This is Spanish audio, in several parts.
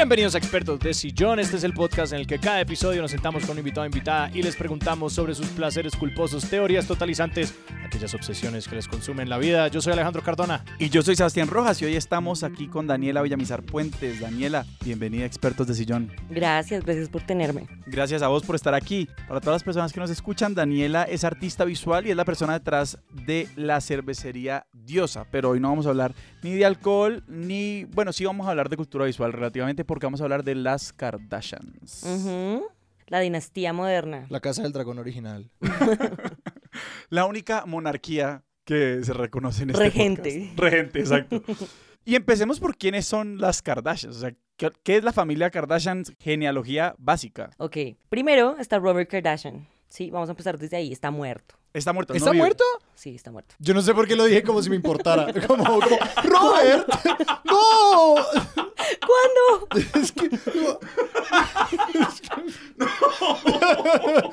Bienvenidos a Expertos de Sillón. Este es el podcast en el que cada episodio nos sentamos con un invitado o invitada y les preguntamos sobre sus placeres culposos, teorías totalizantes, aquellas obsesiones que les consumen la vida. Yo soy Alejandro Cardona. Y yo soy Sebastián Rojas y hoy estamos aquí con Daniela Villamizar Puentes. Daniela, bienvenida a Expertos de Sillón. Gracias, gracias por tenerme. Gracias a vos por estar aquí. Para todas las personas que nos escuchan, Daniela es artista visual y es la persona detrás de la cervecería Diosa. Pero hoy no vamos a hablar ni de alcohol, ni... Bueno, sí vamos a hablar de cultura visual relativamente porque vamos a hablar de las Kardashians. La dinastía moderna. La casa del dragón original. La única monarquía que se reconoce en este Regente. podcast. Regente, exacto. y empecemos por quiénes son las Kardashians. O sea, ¿qué, qué es la familia Kardashian? Genealogía básica. Ok, primero está Robert Kardashian. Sí, vamos a empezar desde ahí. Está muerto. Está muerto. no ¿Está vive. muerto? Sí, está muerto. Yo no sé por qué lo dije como si me importara. Como, como Robert, no. ¿Cuándo? Es que no.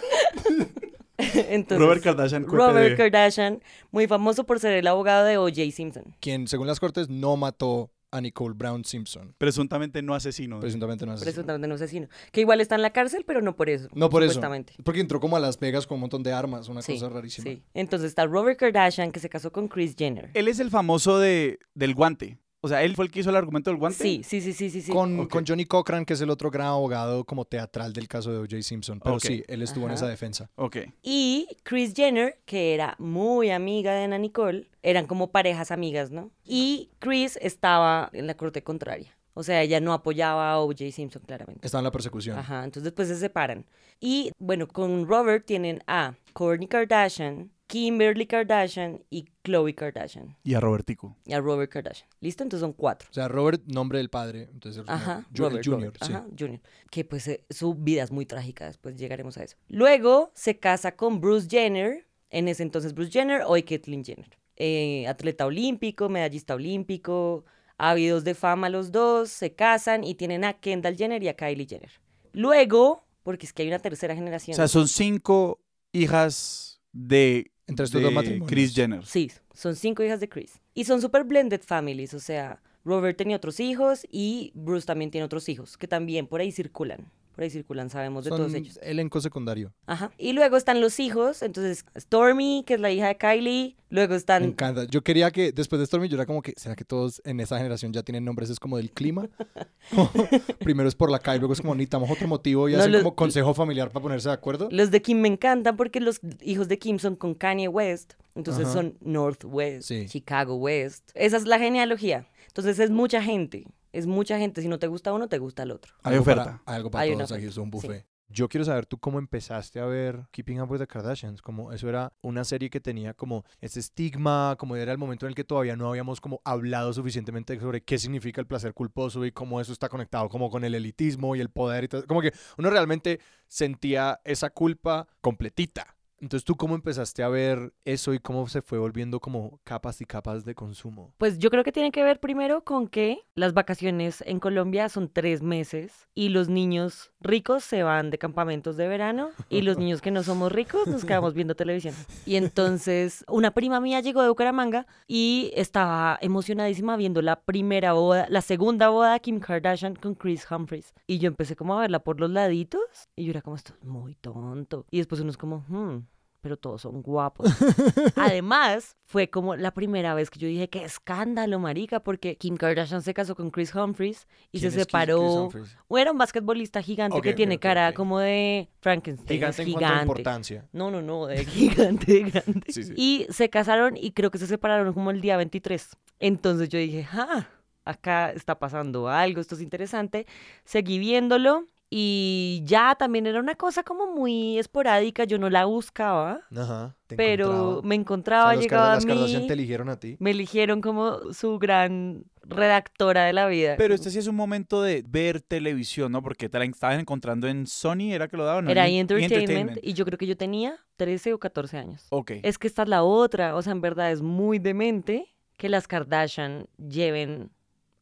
Entonces, Robert Kardashian, Robert. Kardashian, muy famoso por ser el abogado de O.J. Simpson. quien según las cortes no mató a Nicole Brown Simpson. Presuntamente no asesino. Presuntamente no es así. Presuntamente un asesino. Que igual está en la cárcel, pero no por eso. No por eso. supuestamente. Porque entró como a Las Vegas con un montón de armas, una Sí, cosa rarísima. Sí. Entonces está Robert Kardashian, que se casó con Kris Jenner. Él es el famoso de, del guante. O sea, él fue el que hizo el argumento del guante. Sí, sí, sí, sí, sí. sí. Con, Ok. con Johnny Cochran, que es el otro gran abogado como teatral del caso de O.J. Simpson. Pero Ok. sí, él estuvo en Ajá. esa defensa. Ok. Y Kris Jenner, que era muy amiga de Ana Nicole, eran como parejas amigas, ¿no? Y Kris estaba en la corte contraria. O sea, ella no apoyaba a O.J. Simpson, claramente. Estaba en la persecución. Ajá, entonces después se separan. Y bueno, con Robert tienen a Kourtney Kardashian, Kimberly Kardashian y Khloe Kardashian. Y a Robertico. Y a Robert Kardashian. ¿Listo? Entonces son cuatro. O sea, Robert, nombre del padre. Entonces, Ajá, Robert, Junior, Robert, sí. Ajá, Junior. Que pues eh, su vida es muy trágica, después llegaremos a eso. Luego se casa con Bruce Jenner, en ese entonces Bruce Jenner, hoy Caitlyn Jenner. Eh, atleta olímpico, medallista olímpico, ávidos de fama los dos, se casan y tienen a Kendall Jenner y a Kylie Jenner. Luego, porque es que hay una tercera O generación. sea, son cinco hijas de, Entre estos dos matrimonios. Kris Jenner. Sí, son cinco hijas de Chris. Y son super blended families, o sea, Robert tenía otros hijos y Bruce también tiene otros hijos, que también por ahí circulan. Por ahí circulan, sabemos de todos Son ellos. elenco secundario. Ajá. Y luego están los hijos, entonces Stormy, que es la hija de Kylie, luego Me están... encanta. Yo quería que después de Stormy yo era como que, ¿será que todos en esa generación ya tienen nombres? Es como del clima. Primero es por la calle, luego es como necesitamos otro motivo y No, hacen los- como consejo familiar para ponerse de acuerdo. Los de Kim me encantan porque los hijos de Kim son con Kanye West, entonces Ajá. son Northwest, Sí. Chicago West. Esa es la genealogía. Entonces es mucha gente, es mucha gente. Si no te gusta uno, te gusta el otro. Hay oferta. Para, algo para Hay todos aquí, es un sí. buffet. Yo quiero saber tú cómo empezaste a ver Keeping Up with the Kardashians, como eso era una serie que tenía como ese estigma, como era el momento en el que todavía no habíamos como hablado suficientemente sobre qué significa el placer culposo y cómo eso está conectado como con el elitismo y el poder y todo, como que uno realmente sentía esa culpa completita. Entonces, ¿tú cómo empezaste a ver eso y cómo se fue volviendo como capas y capas de consumo? Pues yo creo que tiene que ver primero con que las vacaciones en Colombia son tres meses y los niños ricos se van de campamentos de verano y los niños que no somos ricos nos quedamos viendo televisión. Y entonces una prima mía llegó de Bucaramanga y estaba emocionadísima viendo la primera boda, la segunda boda de Kim Kardashian con Chris Humphries. Y yo empecé como a verla por los laditos y yo era como esto es muy tonto. Y después uno es como, hmm, pero todos son guapos. Además, fue como la primera vez que yo dije, qué escándalo, marica, porque Kim Kardashian se casó con Chris Humphries y se ¿Quién es Chris- separó. O era un basquetbolista gigante que tiene cara como de Frankenstein. Gigante cuanto a importancia. No, no, no, de gigante, grande. Sí, sí. Y se casaron y creo que se separaron como el día 23. Entonces yo dije, ah, acá está pasando algo, esto es interesante. Seguí viéndolo y ya también era una cosa como muy esporádica, yo no la buscaba, Ajá. te pero encontraba. me O encontraba, sea, llegaba a las Kardashian mí, te eligieron a ti. me eligieron como su gran redactora de la vida. Pero este sí es un momento de ver televisión, ¿no? Porque te la estabas encontrando en Sony, ¿era que lo daban? ¿no? Era E! E! Entertainment y yo creo que yo tenía 13 o 14 años. Ok. Es que esta es la otra, o sea, en verdad es muy demente que las Kardashian lleven,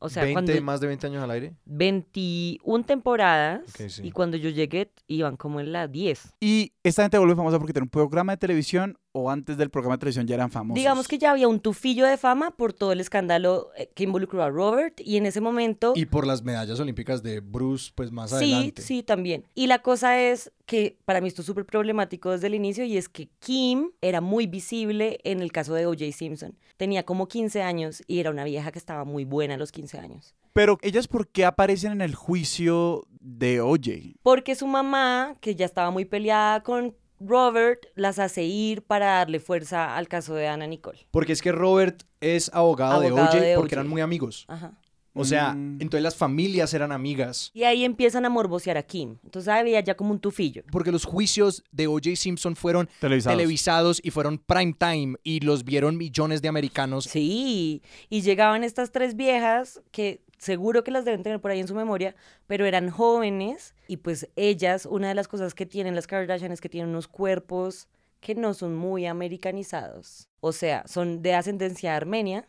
o sea, 20, cuando más de 20 años al aire. 21 temporadas Ok, sí. y cuando yo llegué iban como en la 10. Y esta gente vuelve famosa porque tiene un programa de televisión o antes del programa de televisión ya eran famosos? Digamos que ya había un tufillo de fama por todo el escándalo eh, que involucró a Robert y en ese momento... Y por las medallas olímpicas de Bruce, pues más sí, adelante. sí, también. Y la cosa es que para mí esto es súper problemático desde el inicio y es que Kim era muy visible en el caso de O.J. Simpson. Tenía como 15 años y era una vieja que estaba muy buena a los 15 años. Pero ellas, ¿por qué aparecen en el juicio de OJ? Porque su mamá, que ya estaba muy peleada con Robert, las hace ir para darle fuerza al caso de Ana Nicole. Porque es que Robert es abogado, Abogado de OJ de porque eran muy amigos. Ajá. O sea, Mm. entonces las familias eran amigas. Y ahí empiezan a morbosear a Kim. Entonces había ya como un tufillo. Porque los juicios de O.J. Simpson fueron Televisados. televisados y fueron prime time y los vieron millones de americanos. Sí, y llegaban estas tres viejas que seguro que las deben tener por ahí en su memoria, pero eran jóvenes y pues ellas, una de las cosas que tienen las Kardashian es que tienen unos cuerpos que no son muy americanizados. O sea, son de ascendencia armenia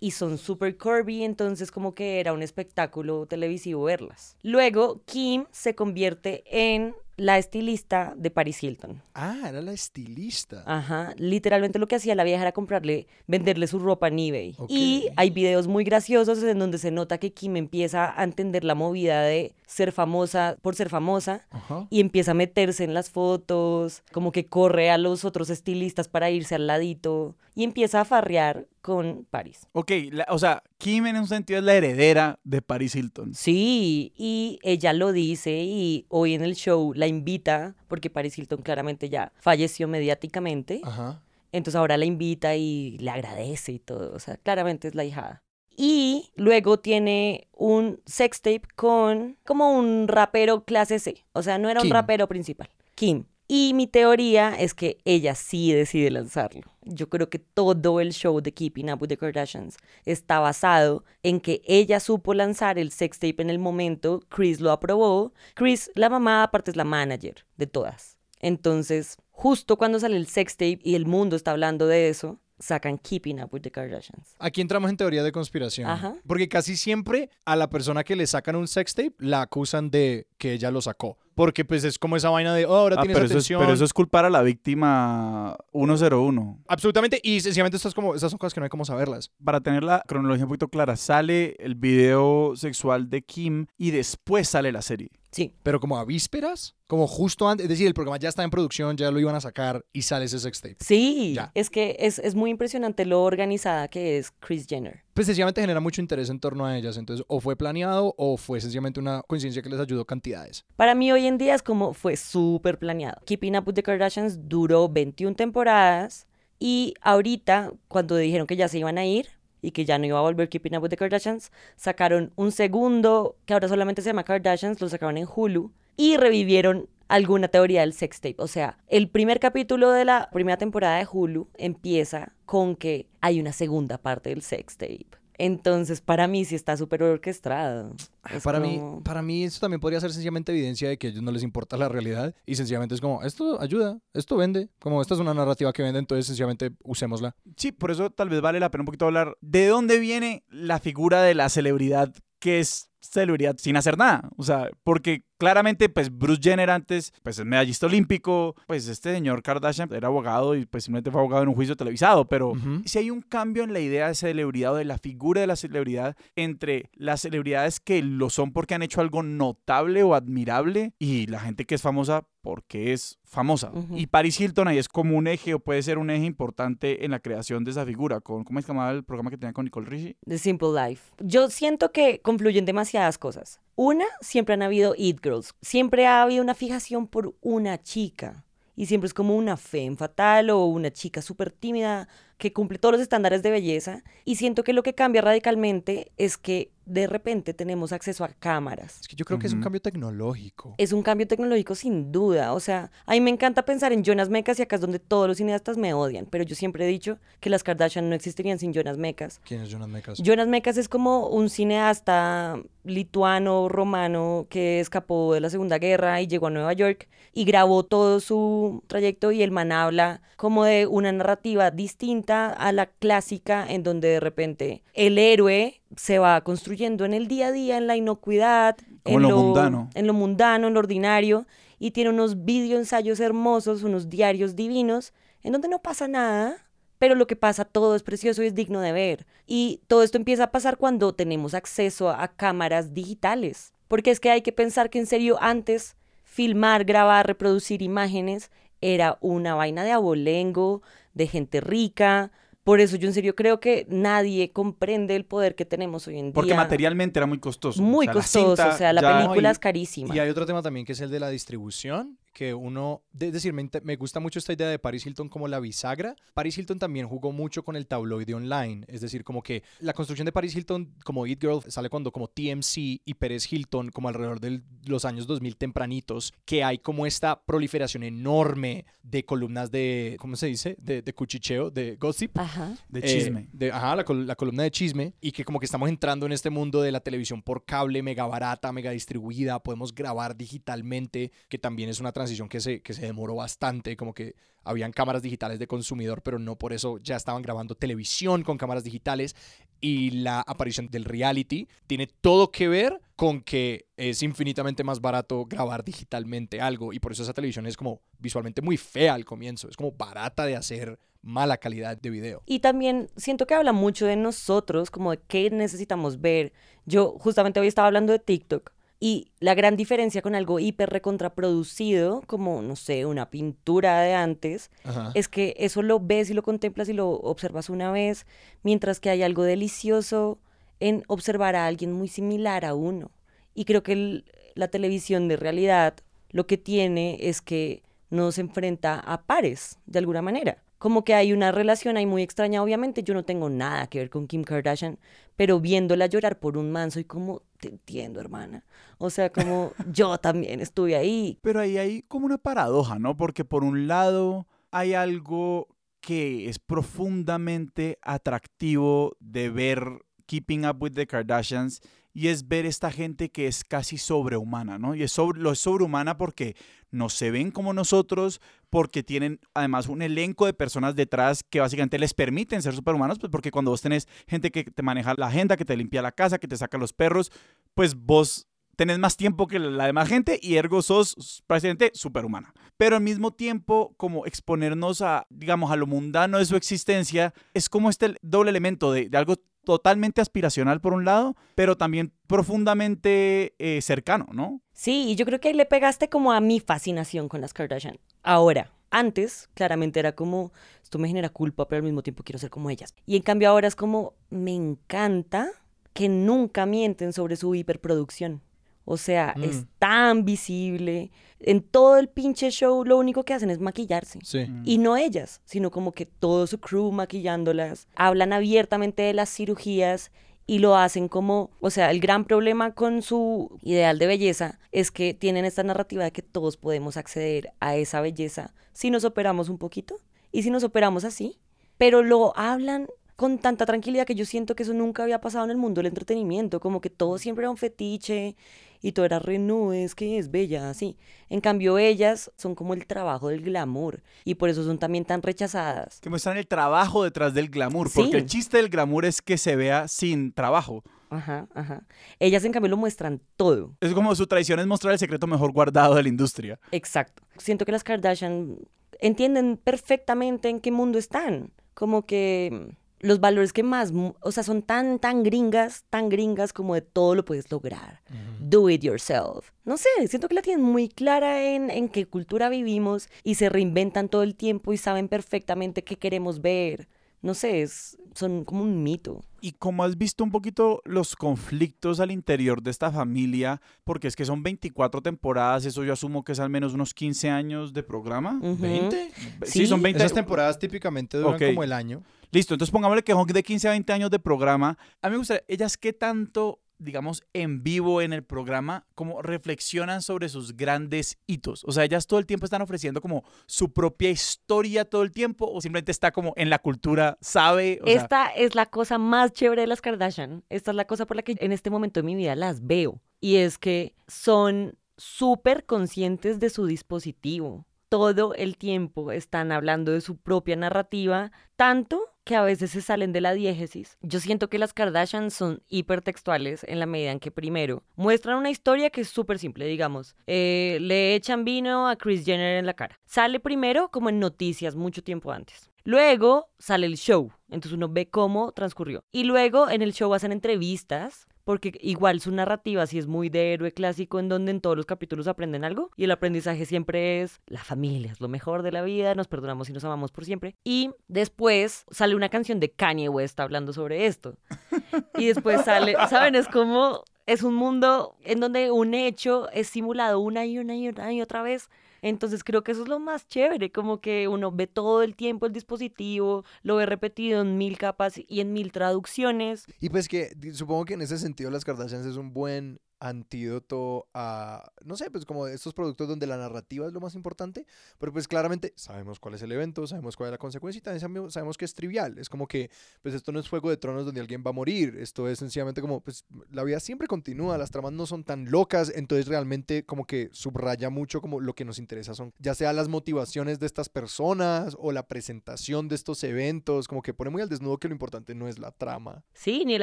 y son super curvy, entonces como que era un espectáculo televisivo verlas. Luego, Kim se convierte en la estilista de Paris Hilton. Ah, era la estilista. Ajá, literalmente lo que hacía la vieja era comprarle, venderle su ropa en eBay. Y hay videos muy graciosos en donde se nota que Kim empieza a entender la movida de ser famosa por ser famosa y empieza a meterse en las fotos, como que corre a los otros estilistas para irse al ladito y empieza a farrear con Paris. Ok, la- o sea, Kim en un sentido es la heredera de Paris Hilton. Sí, y ella lo dice y hoy en el show la invita, porque Paris Hilton claramente ya falleció mediáticamente. Ajá. Entonces ahora la invita y le agradece y todo. O sea, claramente es la hijada. Y luego tiene un sextape con como un rapero clase C. O sea, no era un rapero principal. Kim. Y mi teoría es que ella sí decide lanzarlo. Yo creo que todo el show de Keeping Up with the Kardashians está basado en que ella supo lanzar el sextape en el momento, Chris lo aprobó. Chris, la mamá, aparte es la manager de todas. Entonces, justo cuando sale el sextape y el mundo está hablando de eso, sacan Keeping Up with the Kardashians. Aquí entramos en teoría de conspiración. Ajá. Porque casi siempre a la persona que le sacan un sextape la acusan de que ella lo sacó. Porque pues es como esa vaina de, oh, ahora Ah, tienes pero, eso es, atención. pero eso es culpar a la víctima 101. Absolutamente. Y sencillamente estas, como, estas son cosas que no hay como saberlas. Para tener la cronología un poquito clara, sale el video sexual de Kim y después sale la serie. Sí. Pero como a vísperas, como justo antes. Es decir, el programa ya está en producción, ya lo iban a sacar y sale ese sextape. Sí, Ya. es que es, es muy impresionante lo organizada que es Chris Jenner. Pues sencillamente genera mucho interés en torno a ellas. Entonces, o fue planeado o fue sencillamente una coincidencia que les ayudó cantidades. Para mí hoy en día es como fue súper planeado. Keeping Up with the Kardashians duró 21 temporadas y ahorita cuando dijeron que ya se iban a ir y que ya no iba a volver Keeping Up with the Kardashians, sacaron un segundo que ahora solamente se llama Kardashians, lo sacaron en Hulu y revivieron alguna teoría del sextape. O sea, el primer capítulo de la primera temporada de Hulu empieza con que hay una segunda parte del sextape. Entonces, para mí sí está súper orquestado. Es Para, como- mí, para mí eso también podría ser sencillamente evidencia de que a ellos no les importa la realidad y sencillamente es como, esto ayuda, esto vende, como esta es una narrativa que vende, entonces sencillamente usémosla. Sí, por eso tal vez vale la pena un poquito hablar de dónde viene la figura de la celebridad que es celebridad sin hacer nada. O sea, porque claramente, pues Bruce Jenner antes, pues es medallista olímpico, pues este señor Kardashian era abogado y pues simplemente fue abogado en un juicio televisado, pero si hay un cambio en la idea de celebridad o de la figura de la celebridad entre las celebridades que lo son porque han hecho algo notable o admirable y la gente que es famosa porque es famosa. Ujú. Y Paris Hilton ahí es como un eje o puede ser un eje importante en la creación de esa figura. Con, ¿Cómo se llamaba el programa que tenía con Nicole Richie? The Simple Life. Yo siento que confluyen demasiadas cosas. Una, siempre han habido It Girls. Siempre ha habido una fijación por una chica. Y siempre es como una femme fatal o una chica súper tímida que cumple todos los estándares de belleza. Y siento que lo que cambia radicalmente es que de repente tenemos acceso a cámaras. Es que yo creo que es un cambio tecnológico. Es un cambio tecnológico sin duda. O sea, a mí me encanta pensar en Jonas Mekas y acá es donde todos los cineastas me odian. Pero yo siempre he dicho que las Kardashian no existirían sin Jonas Mekas. ¿Quién es Jonas Mekas? Jonas Mekas es como un cineasta lituano, romano, que escapó de la Segunda Guerra y llegó a Nueva York y grabó todo su trayecto y el man habla como de una narrativa distinta a la clásica en donde de repente el héroe se va construyendo en el día a día, en la inocuidad, en lo mundano. en lo mundano, en lo ordinario y tiene unos video ensayos hermosos, unos diarios divinos en donde no pasa nada, pero lo que pasa todo es precioso y es digno de ver. Y todo esto empieza a pasar cuando tenemos acceso a cámaras digitales, porque es que hay que pensar que en serio antes filmar, grabar, reproducir imágenes era una vaina de abolengo, de gente rica, por eso yo en serio creo que nadie comprende el poder que tenemos hoy en día. Porque materialmente era muy costoso. Muy O sea, la costoso, cinta o sea, la película y- es carísima. Y hay otro tema también que es el de la distribución, que uno, es decir, me, me gusta mucho esta idea de Paris Hilton como la bisagra. Paris Hilton también jugó mucho con el tabloide online, es decir, como que la construcción de Paris Hilton como It Girl sale cuando como TMC y Pérez Hilton como alrededor de los años 2000 tempranitos, que hay como esta proliferación enorme de columnas de, ¿cómo se dice? De, de cuchicheo, de gossip. Ajá. De Eh, chisme. de, ajá, la, la columna de chisme. Y que como que estamos entrando en este mundo de la televisión por cable, mega barata, mega distribuida. Podemos grabar digitalmente, que también es una transición que se, que se demoró bastante. Como que habían cámaras digitales de consumidor, pero no por eso ya estaban grabando televisión con cámaras digitales. Y la aparición del reality tiene todo que ver con que es infinitamente más barato grabar digitalmente algo. Y por eso esa televisión es como visualmente muy fea al comienzo. Es como barata de hacer mala calidad de video. Y también siento que habla mucho de nosotros, como de qué necesitamos ver. Yo justamente hoy estaba hablando de TikTok y la gran diferencia con algo hiper recontraproducido, como, no sé, una pintura de antes, Ajá. es que eso lo ves y lo contemplas y lo observas una vez, mientras que hay algo delicioso en observar a alguien muy similar a uno. Y creo que el- la televisión de realidad lo que tiene es que nos enfrenta a pares, de alguna manera. Como que hay una relación ahí muy extraña. Obviamente yo no tengo nada que ver con Kim Kardashian, pero viéndola llorar por un man, soy como, te entiendo, hermana. O sea, como yo también estuve ahí. Pero ahí hay como una paradoja, ¿no? Porque por un lado hay algo que es profundamente atractivo de ver Keeping Up with the Kardashians y es ver esta gente que es casi sobrehumana, ¿no? Y es sobre, lo es sobrehumana porque no se ven como nosotros, porque tienen además un elenco de personas detrás que básicamente les permiten ser superhumanos, pues porque cuando vos tenés gente que te maneja la agenda, que te limpia la casa, que te saca los perros, pues vos tenés más tiempo que la demás gente y ergo sos prácticamente superhumana. Pero al mismo tiempo, como exponernos a, digamos, a lo mundano de su existencia, es como este doble elemento de, de algo totalmente aspiracional por un lado, pero también profundamente eh, cercano, ¿no? Sí, y yo creo que ahí le pegaste como a mi fascinación con las Kardashian. Ahora, antes claramente era como, esto me genera culpa, pero al mismo tiempo quiero ser como ellas. Y en cambio ahora es como, me encanta que nunca mienten sobre su hiperproducción. O sea, es Mm. tan visible. En todo el pinche show lo único que hacen es maquillarse. Sí. Y no ellas, sino como que todo su crew maquillándolas. Hablan abiertamente de las cirugías y lo hacen como, o sea, el gran problema con su ideal de belleza es que tienen esta narrativa de que todos podemos acceder a esa belleza si nos operamos un poquito y si nos operamos así, pero lo hablan con tanta tranquilidad que yo siento que eso nunca había pasado en el mundo del entretenimiento, como que todo siempre era un fetiche y todo era re, no, es que es bella, así. En cambio, ellas son como el trabajo del glamour y por eso son también tan rechazadas. Que muestran el trabajo detrás del glamour, porque Sí. el chiste del glamour es que se vea sin trabajo. Ajá, ajá. Ellas en cambio lo muestran todo. Es como su tradición es mostrar el secreto mejor guardado de la industria. Exacto. Siento que las Kardashian entienden perfectamente en qué mundo están. Como que mm, los valores que más, o sea, son tan, tan gringas, tan gringas como de todo lo puedes lograr. Do it yourself. No sé, siento que la tienen muy clara en, en qué cultura vivimos y se reinventan todo el tiempo y saben perfectamente qué queremos ver. No sé, es, son como un mito. Y como has visto un poquito los conflictos al interior de esta familia, porque es que son 24 temporadas, eso yo asumo que es al menos unos 15 años de programa. Ujú. ¿20? Sí, Sí. son 20. Esas temporadas típicamente duran como el año. Listo, entonces pongámosle que son de 15 a 20 años de programa. A mí me gustaría, ellas qué tanto, digamos, en vivo en el programa, como reflexionan sobre sus grandes hitos. O sea, ellas todo el tiempo están ofreciendo como su propia historia todo el tiempo o simplemente está como en la cultura, sabe. Esta es la cosa más chévere de las Kardashian. Esta es la cosa por la que en este momento de mi vida las veo. Y es que son súper conscientes de su dispositivo. Todo el tiempo están hablando de su propia narrativa, tanto que a veces se salen de la diégesis. Yo siento que las Kardashian son hipertextuales en la medida en que primero muestran una historia que es súper simple, digamos, eh, le echan vino a Kris Jenner en la cara. Sale primero como en noticias mucho tiempo antes. Luego sale el show, entonces uno ve cómo transcurrió. Y luego en el show hacen entrevistas porque igual su narrativa sí es muy de héroe clásico en donde en todos los capítulos aprenden algo y el aprendizaje siempre es la familia es lo mejor de la vida, nos perdonamos y nos amamos por siempre. Y después sale una canción de Kanye West hablando sobre esto. Y después sale, ¿saben? Es como es un mundo en donde un hecho es simulado una y una y una y otra vez. Entonces creo que eso es lo más chévere, como que uno ve todo el tiempo el dispositivo, lo ve repetido en mil capas y en mil traducciones. Y pues que supongo que en ese sentido las Kardashians es un buen antídoto a, no sé, pues como estos productos donde la narrativa es lo más importante, pero pues claramente sabemos cuál es el evento, sabemos cuál es la consecuencia y también sabemos, que es trivial, es como que pues esto no es Juego de Tronos donde alguien va a morir, esto es sencillamente como pues la vida siempre continúa, las tramas no son tan locas, entonces realmente como que subraya mucho como lo que nos interesa son ya sea las motivaciones de estas personas o la presentación de estos eventos, como que pone muy al desnudo que lo importante no es la trama. Sí, ni el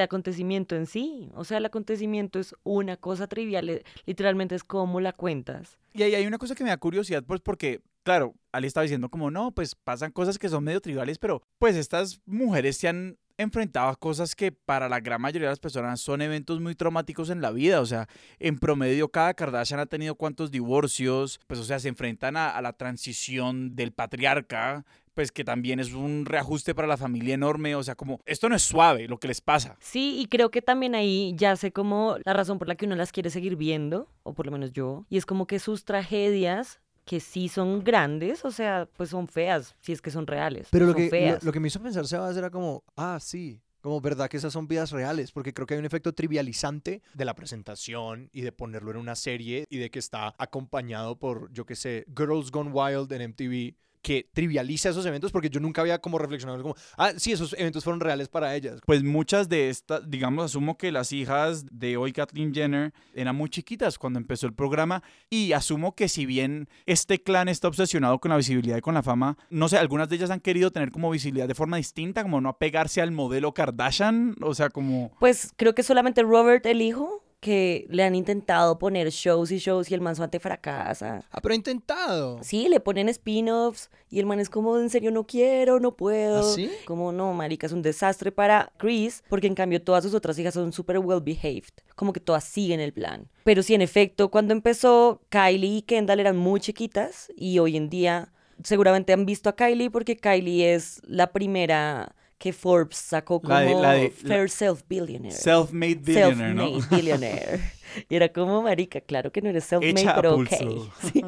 acontecimiento en sí. O sea, el acontecimiento es una cosa trivial, eh, literalmente es cómo la cuentas. Y ahí hay una cosa que me da curiosidad, pues porque, claro, Ali estaba diciendo como, no, pues pasan cosas que son medio triviales, pero pues estas mujeres se han enfrentado a cosas que para la gran mayoría de las personas son eventos muy traumáticos en la vida. O sea, en promedio cada Kardashian ha tenido cuántos divorcios, pues o sea, se enfrentan a, a la transición del patriarca, pues que también es un reajuste para la familia enorme. O sea, como, esto no es suave lo que les pasa. Sí, y creo que también ahí ya sé como la razón por la que uno las quiere seguir viendo, o por lo menos yo, y es como que sus tragedias que sí son grandes, o sea, pues son feas, si es que son reales. Pero lo son que, lo, feas. lo que me hizo pensar, Sebas, era como, ah, sí, como verdad que esas son vidas reales, porque creo que hay un efecto trivializante de la presentación y de ponerlo en una serie y de que está acompañado por, yo qué sé, Girls Gone Wild en MTV que trivializa esos eventos porque yo nunca había como reflexionado como, ah, sí, esos eventos fueron reales para ellas. Pues muchas de estas, digamos, asumo que las hijas de hoy Kathleen Jenner eran muy chiquitas cuando empezó el programa y asumo que si bien este clan está obsesionado con la visibilidad y con la fama, no sé, algunas de ellas han querido tener como visibilidad de forma distinta, como no apegarse al modelo Kardashian, o sea, como... Pues creo que solamente Robert, el hijo, que le han intentado poner shows y shows y el man suante fracasa. Ah, pero he intentado. Sí, le ponen spin-offs y el man es como, en serio, no quiero, no puedo. ¿Ah, sí? Como, no, marica, es un desastre para Chris, porque en cambio todas sus otras hijas son súper well behaved. Como que todas siguen el plan. Pero sí, en efecto, cuando empezó, Kylie y Kendall eran muy chiquitas y hoy en día seguramente han visto a Kylie porque Kylie es la primera que Forbes sacó como La de- la de- Fair Self Billionaire. Self-made billionaire, ¿no? Self-made billionaire. Y era como, marica, claro que no eres self-made, pero ok. Sí.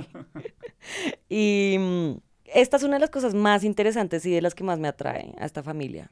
Y mm, esta es una de las cosas más interesantes y de las que más me atrae a esta familia.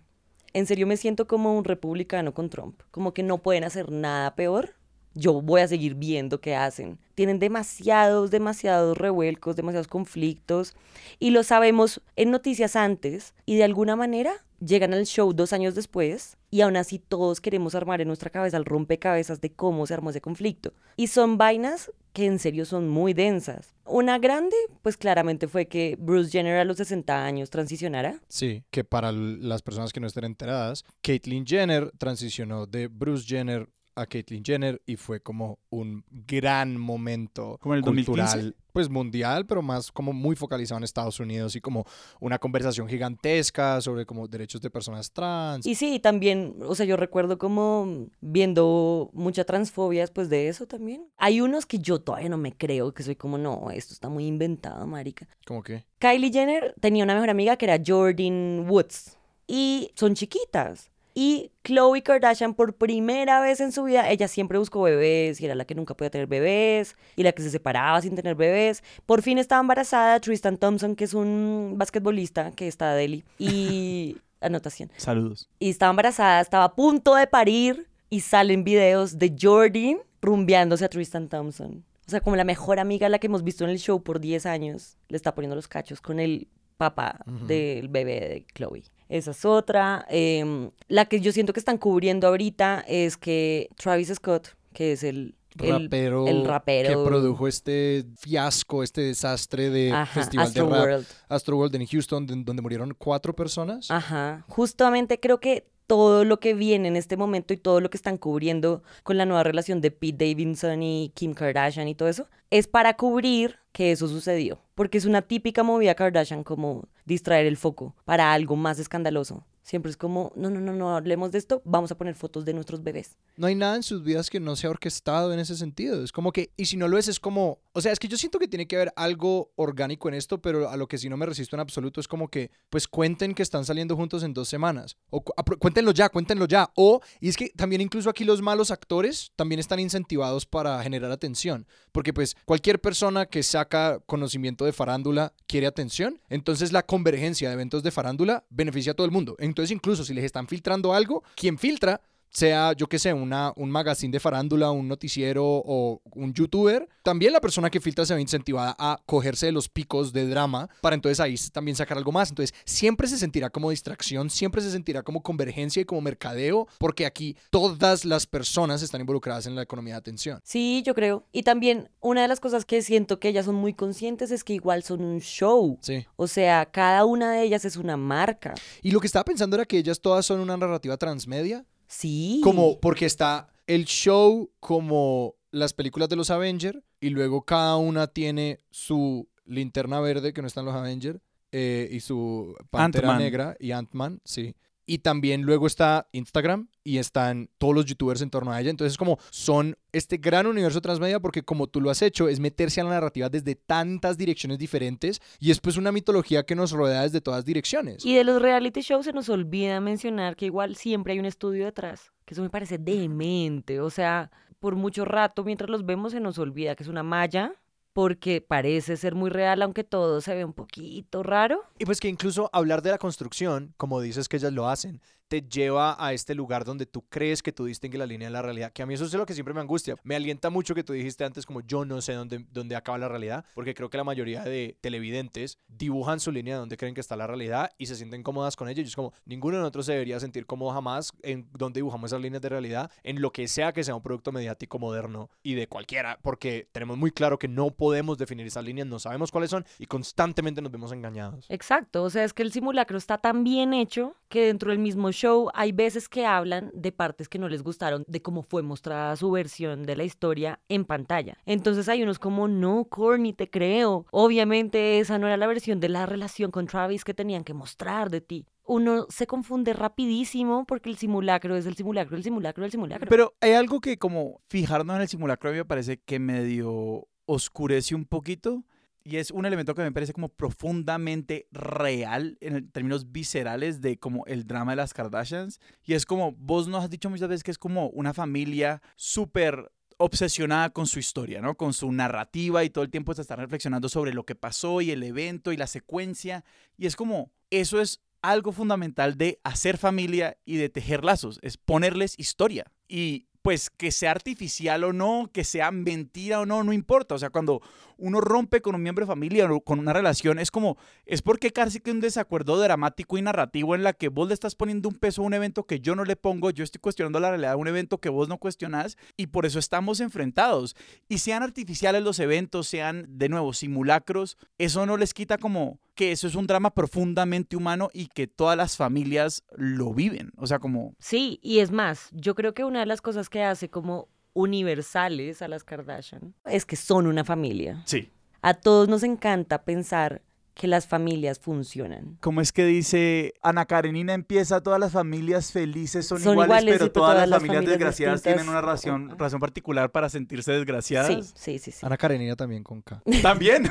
En serio me siento como un republicano con Trump, como que no pueden hacer nada peor. Yo voy a seguir viendo qué hacen. Tienen demasiados, demasiados revuelcos, demasiados conflictos y lo sabemos en noticias antes y de alguna manera llegan al show dos años después y aún así todos queremos armar en nuestra cabeza el rompecabezas de cómo se armó ese conflicto. Y son vainas que en serio son muy densas. Una grande, pues claramente fue que Bruce Jenner a los 60 años transicionara. Sí, que para las personas que no estén enteradas, Caitlyn Jenner transicionó de Bruce Jenner a Caitlyn Jenner y fue como un gran momento ¿Como el cultural, 2015? pues mundial, pero más como muy focalizado en Estados Unidos y como una conversación gigantesca sobre como derechos de personas trans. Y sí, también, o sea, yo recuerdo como viendo mucha transfobia después de eso también. Hay unos que yo todavía no me creo, que soy como, no, esto está muy inventado, marica. Como que Kylie Jenner tenía una mejor amiga que era Jordan Woods. Y son chiquitas. Y Khloe Kardashian, por primera vez en su vida, ella siempre buscó bebés y era la que nunca podía tener bebés y la que se separaba sin tener bebés. Por fin estaba embarazada Tristan Thompson, que es un basquetbolista que está de Delhi. Y anotación. Saludos. Y estaba embarazada, estaba a punto de parir y salen videos de Jordan rumbeándose a Tristan Thompson. O sea, como la mejor amiga, la que hemos visto en el show por 10 años, le está poniendo los cachos con el papá del bebé de Chloe. Esa es otra. Em, la que yo siento que están cubriendo ahorita es que Travis Scott, que es el rapero, el rapero. que produjo este fiasco, este desastre de Ajá, festival de rap Astroworld. Astroworld en Houston, de- donde murieron cuatro personas. Ajá. Justamente creo que todo lo que viene en este momento y todo lo que están cubriendo con la nueva relación de Pete Davidson y Kim Kardashian y todo eso, es para cubrir que eso sucedió. Porque es una típica movida Kardashian como distraer el foco para algo más escandaloso. Siempre es como, no, no, no, no hablemos de esto, vamos a poner fotos de nuestros bebés. No hay nada en sus vidas que no sea orquestado en ese sentido. Es como que, y si no lo es, es como, o sea, es que yo siento que tiene que haber algo orgánico en esto, pero a lo que sí no me resisto en absoluto es como que, pues cuenten que están saliendo juntos en dos semanas. O cuéntenlo ya, cuéntenlo ya. O, y es que también incluso aquí los malos actores también están incentivados para generar atención. Porque pues cualquier persona que saca conocimiento de farándula quiere atención. Entonces la convergencia de eventos de farándula beneficia a todo el mundo. Entonces incluso si les están filtrando algo, quien filtra sea, yo qué sé, una, un magazine de farándula, un noticiero o un youtuber, también la persona que filtra se ve incentivada a cogerse de los picos de drama para entonces ahí también sacar algo más. Entonces siempre se sentirá como distracción, siempre se sentirá como convergencia y como mercadeo, porque aquí todas las personas están involucradas en la economía de atención. Sí, yo creo. Y también una de las cosas que siento que ellas son muy conscientes es que igual son un show. Sí. O sea, cada una de ellas es una marca. Y lo que estaba pensando era que ellas todas son una narrativa transmedia, Sí. como porque está el show como las películas de los Avengers y luego cada una tiene su linterna verde que no están los Avengers eh, y su pantera negra y Ant-Man, sí. Y también luego está Instagram y están todos los youtubers en torno a ella. Entonces, como son este gran universo transmedia, porque como tú lo has hecho, es meterse a la narrativa desde tantas direcciones diferentes y es pues una mitología que nos rodea desde todas direcciones. Y de los reality shows se nos olvida mencionar que igual siempre hay un estudio detrás, que eso me parece demente. O sea, por mucho rato mientras los vemos se nos olvida que es una malla, porque parece ser muy real, aunque todo se ve un poquito raro. Y pues que incluso hablar de la construcción, como dices que ellas lo hacen, te lleva a este lugar donde tú crees que tú distingues la línea de la realidad, que a mí eso es lo que siempre me angustia. Me alienta mucho que tú dijiste antes como yo no sé dónde, dónde acaba la realidad, porque creo que la mayoría de televidentes dibujan su línea de donde creen que está la realidad y se sienten cómodas con ella. Y es como, ninguno de nosotros se debería sentir cómodo jamás en donde dibujamos esas líneas de realidad, en lo que sea que sea un producto mediático moderno y de cualquiera, porque tenemos muy claro que no podemos definir esas líneas, no sabemos cuáles son y constantemente nos vemos engañados. Exacto, o sea, es que el simulacro está tan bien hecho que dentro del mismo show hay veces que hablan de partes que no les gustaron de cómo fue mostrada su versión de la historia en pantalla. Entonces hay unos como, no, Corny, te creo. Obviamente esa no era la versión de la relación con Travis que tenían que mostrar de ti. Uno se confunde rapidísimo porque el simulacro es el simulacro, el simulacro, el simulacro. Pero hay algo que como fijarnos en el simulacro a mí me parece que medio oscurece un poquito y es un elemento que me parece como profundamente real en términos viscerales de como el drama de las Kardashians y es como vos nos has dicho muchas veces que es como una familia súper obsesionada con su historia, ¿no? Con su narrativa y todo el tiempo se está reflexionando sobre lo que pasó y el evento y la secuencia y es como eso es algo fundamental de hacer familia y de tejer lazos, es ponerles historia. Y pues que sea artificial o no, que sea mentira o no, no importa. O sea, cuando uno rompe con un miembro de familia o con una relación, es como, es porque casi que un desacuerdo dramático y narrativo en la que vos le estás poniendo un peso a un evento que yo no le pongo, yo estoy cuestionando la realidad de un evento que vos no cuestionás y por eso estamos enfrentados. Y sean artificiales los eventos, sean de nuevo simulacros, eso no les quita como que eso es un drama profundamente humano y que todas las familias lo viven. O sea, como... Sí, y es más, yo creo que una de las cosas que hace como universales a las Kardashian es que son una familia. Sí. A todos nos encanta pensar que las familias funcionan. ¿Cómo es que dice Ana Karenina empieza todas las familias felices son, Son iguales, iguales, pero sí, todas, todas las las familias, familias desgraciadas distintas. tienen una razón, razón particular para sentirse desgraciadas? Sí, sí, sí, sí. Ana Karenina también con K. También.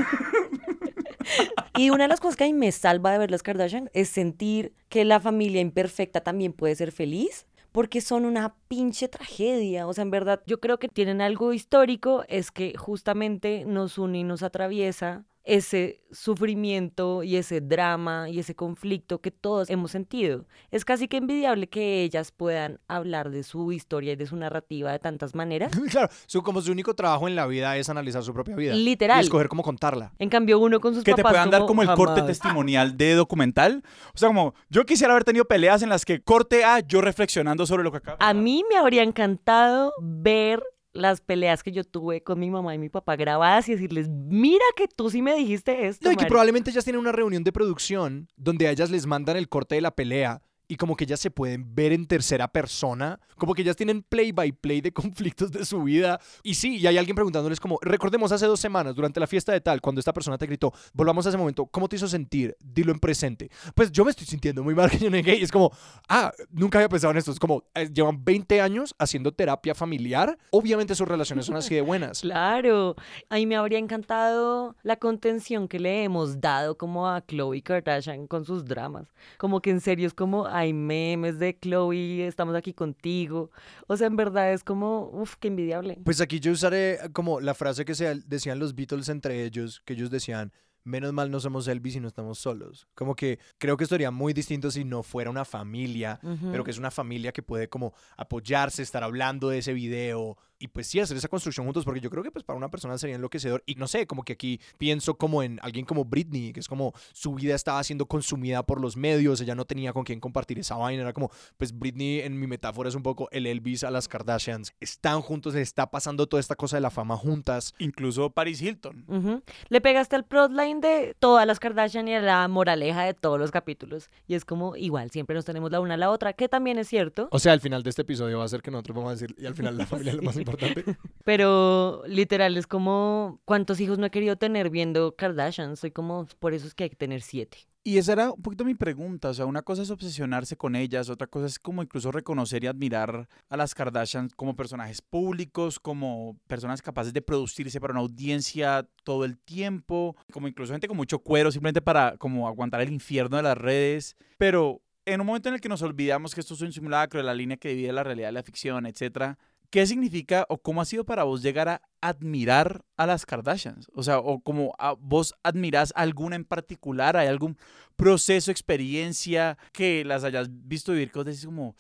Y una de las cosas que a mí me salva de ver las Kardashian es sentir que la familia imperfecta también puede ser feliz. Porque son una pinche tragedia. O sea, en verdad, yo creo que tienen algo histórico, es que justamente nos une y nos atraviesa ese sufrimiento y ese drama y ese conflicto que todos hemos sentido. Es casi que envidiable que ellas puedan hablar de su historia y de su narrativa de tantas maneras. claro, su, como su único trabajo en la vida es analizar su propia vida. Literal. Y escoger cómo contarla. En cambio, uno con sus que te papás puedan dar como el corte testimonial de documental. O sea, como yo quisiera haber tenido peleas en las que corte a yo reflexionando sobre lo que acaba. A mí me habría encantado ver las peleas que yo tuve con mi mamá y mi papá grabadas y decirles, mira que tú sí me dijiste esto. No, y que Mari". probablemente ellas tienen una reunión de producción donde a ellas les mandan el corte de la pelea y como que ellas se pueden ver en tercera persona, como que ellas tienen play by play de conflictos de su vida. Y sí, y hay alguien preguntándoles como, recordemos hace dos semanas, durante la fiesta de tal, cuando esta persona te gritó, volvamos a ese momento, ¿cómo te hizo sentir? Dilo en presente. Pues yo me estoy sintiendo muy mal que yo negué. Y es como, ah, nunca había pensado en esto. Es como, eh, llevan 20 años haciendo terapia familiar. Obviamente sus relaciones son así de buenas. Claro, a mí me habría encantado la contención que le hemos dado como a Chloe Kardashian con sus dramas. Como que en serio es como hay memes de Chloe, estamos aquí contigo. O sea, en verdad es como, uff, qué envidiable. Pues aquí yo usaré como la frase que se decían los Beatles entre ellos, que ellos decían, menos mal no somos Elvis y no estamos solos. Como que creo que estaría muy distinto si no fuera una familia, Ujú. pero que es una familia que puede como apoyarse, estar hablando de ese video y pues sí, hacer esa construcción juntos, porque yo creo que pues para una persona sería enloquecedor. Y no sé, como que aquí pienso como en alguien como Britney, que es como su vida estaba siendo consumida por los medios, ella no tenía con quién compartir esa vaina, era como, pues Britney en mi metáfora es un poco el Elvis a las Kardashians, están juntos, se está pasando toda esta cosa de la fama juntas. Incluso Paris Hilton. Ujú. Le pegaste al plotline de todas las Kardashian y a la moraleja de todos los capítulos. Y es como, igual, siempre nos tenemos la una a la otra, que también es cierto. O sea, al final de este episodio va a ser que nosotros vamos a decir, y al final la familia es lo más importante. Pero literal es como, ¿cuántos hijos no he querido tener viendo Kardashian? Soy como, por eso es que hay que tener siete. Y esa era un poquito mi pregunta, o sea, una cosa es obsesionarse con ellas, otra cosa es como incluso reconocer y admirar a las Kardashian como personajes públicos, como personas capaces de producirse para una audiencia todo el tiempo, como incluso gente con mucho cuero simplemente para como aguantar el infierno de las redes, pero en un momento en el que nos olvidamos que esto es un simulacro de la línea que divide la realidad de la ficción, etcétera, ¿qué significa o cómo ha sido para vos llegar a admirar a las Kardashians? O sea, o como a- vos admirás alguna en particular, ¿hay algún proceso, experiencia que las hayas visto vivir que vos decís como,